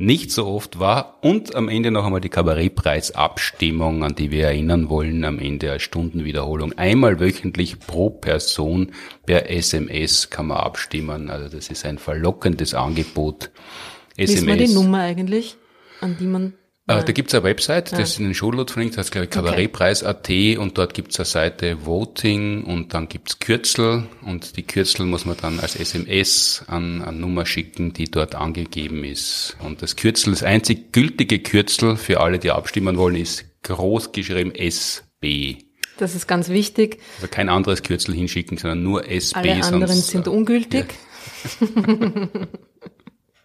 nicht so oft war. Und am Ende noch einmal die Kabarettpreisabstimmung, an die wir erinnern wollen, am Ende als Stundenwiederholung. Einmal wöchentlich pro Person per SMS kann man abstimmen. Also das ist ein verlockendes Angebot. SMS. Wissen wir die Nummer eigentlich, an die man äh, da gibt's eine Website, das ist in den Shownotes verlinkt, das heißt, glaube ich, Kabarettpreis.at und dort gibt's eine Seite Voting und dann gibt's Kürzel und die Kürzel muss man dann als SMS an eine Nummer schicken, die dort angegeben ist. Und das Kürzel, das einzig gültige Kürzel für alle, die abstimmen wollen, ist groß geschrieben SB. Das ist ganz wichtig. Also kein anderes Kürzel hinschicken, sondern nur SB. Alle anderen sonst, sind ungültig. Ja.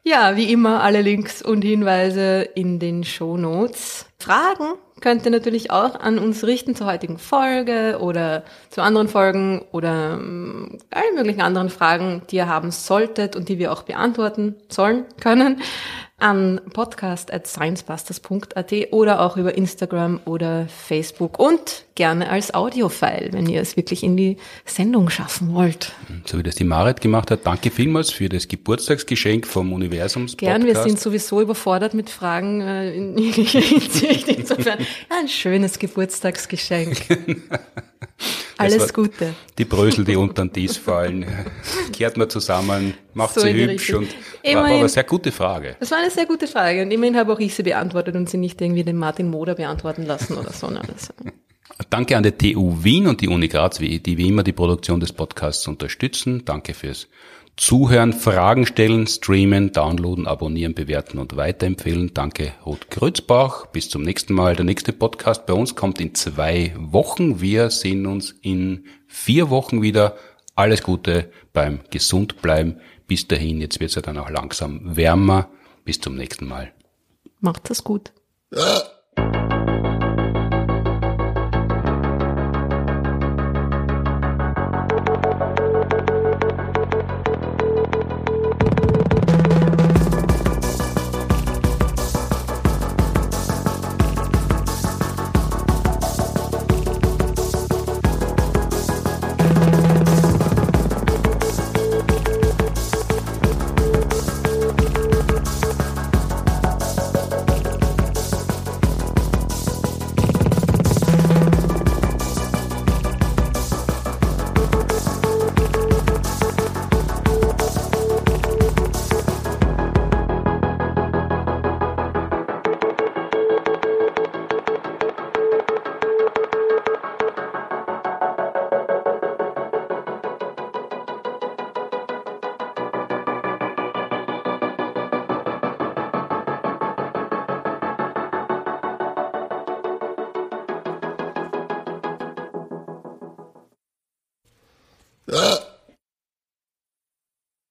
Ja, wie immer alle Links und Hinweise in den Show Notes. Fragen könnt ihr natürlich auch an uns richten zur heutigen Folge oder zu anderen Folgen oder ähm, allen möglichen anderen Fragen, die ihr haben solltet und die wir auch beantworten sollen können an podcast.sciencebusters.at oder auch über Instagram oder Facebook und gerne als Audiofile, wenn ihr es wirklich in die Sendung schaffen wollt. So wie das die Marit gemacht hat. Danke vielmals für das Geburtstagsgeschenk vom Universums Gern, wir sind sowieso überfordert mit Fragen äh, in jeglicher Hinsicht. Insofern ein schönes Geburtstagsgeschenk. Alles Gute. Die Brösel, die unter den Tisch fallen. Kehrt man zusammen, macht so sie hübsch und immerhin, war, eine sehr gute Frage. Das war eine sehr gute Frage und immerhin habe auch ich sie beantwortet und sie nicht irgendwie den Martin Moder beantworten lassen oder so. Alles. Danke an die TU Wien und die Uni Graz, die wie immer die Produktion des Podcasts unterstützen. Danke fürs Zuhören, Fragen stellen, streamen, downloaden, abonnieren, bewerten und weiterempfehlen. Danke, Ruth Grützbach. Bis zum nächsten Mal. Der nächste Podcast bei uns kommt in zwei Wochen. Wir sehen uns in vier Wochen wieder. Alles Gute beim gesund bleiben. Bis dahin, jetzt wird es ja dann auch langsam wärmer. Bis zum nächsten Mal. Macht es gut.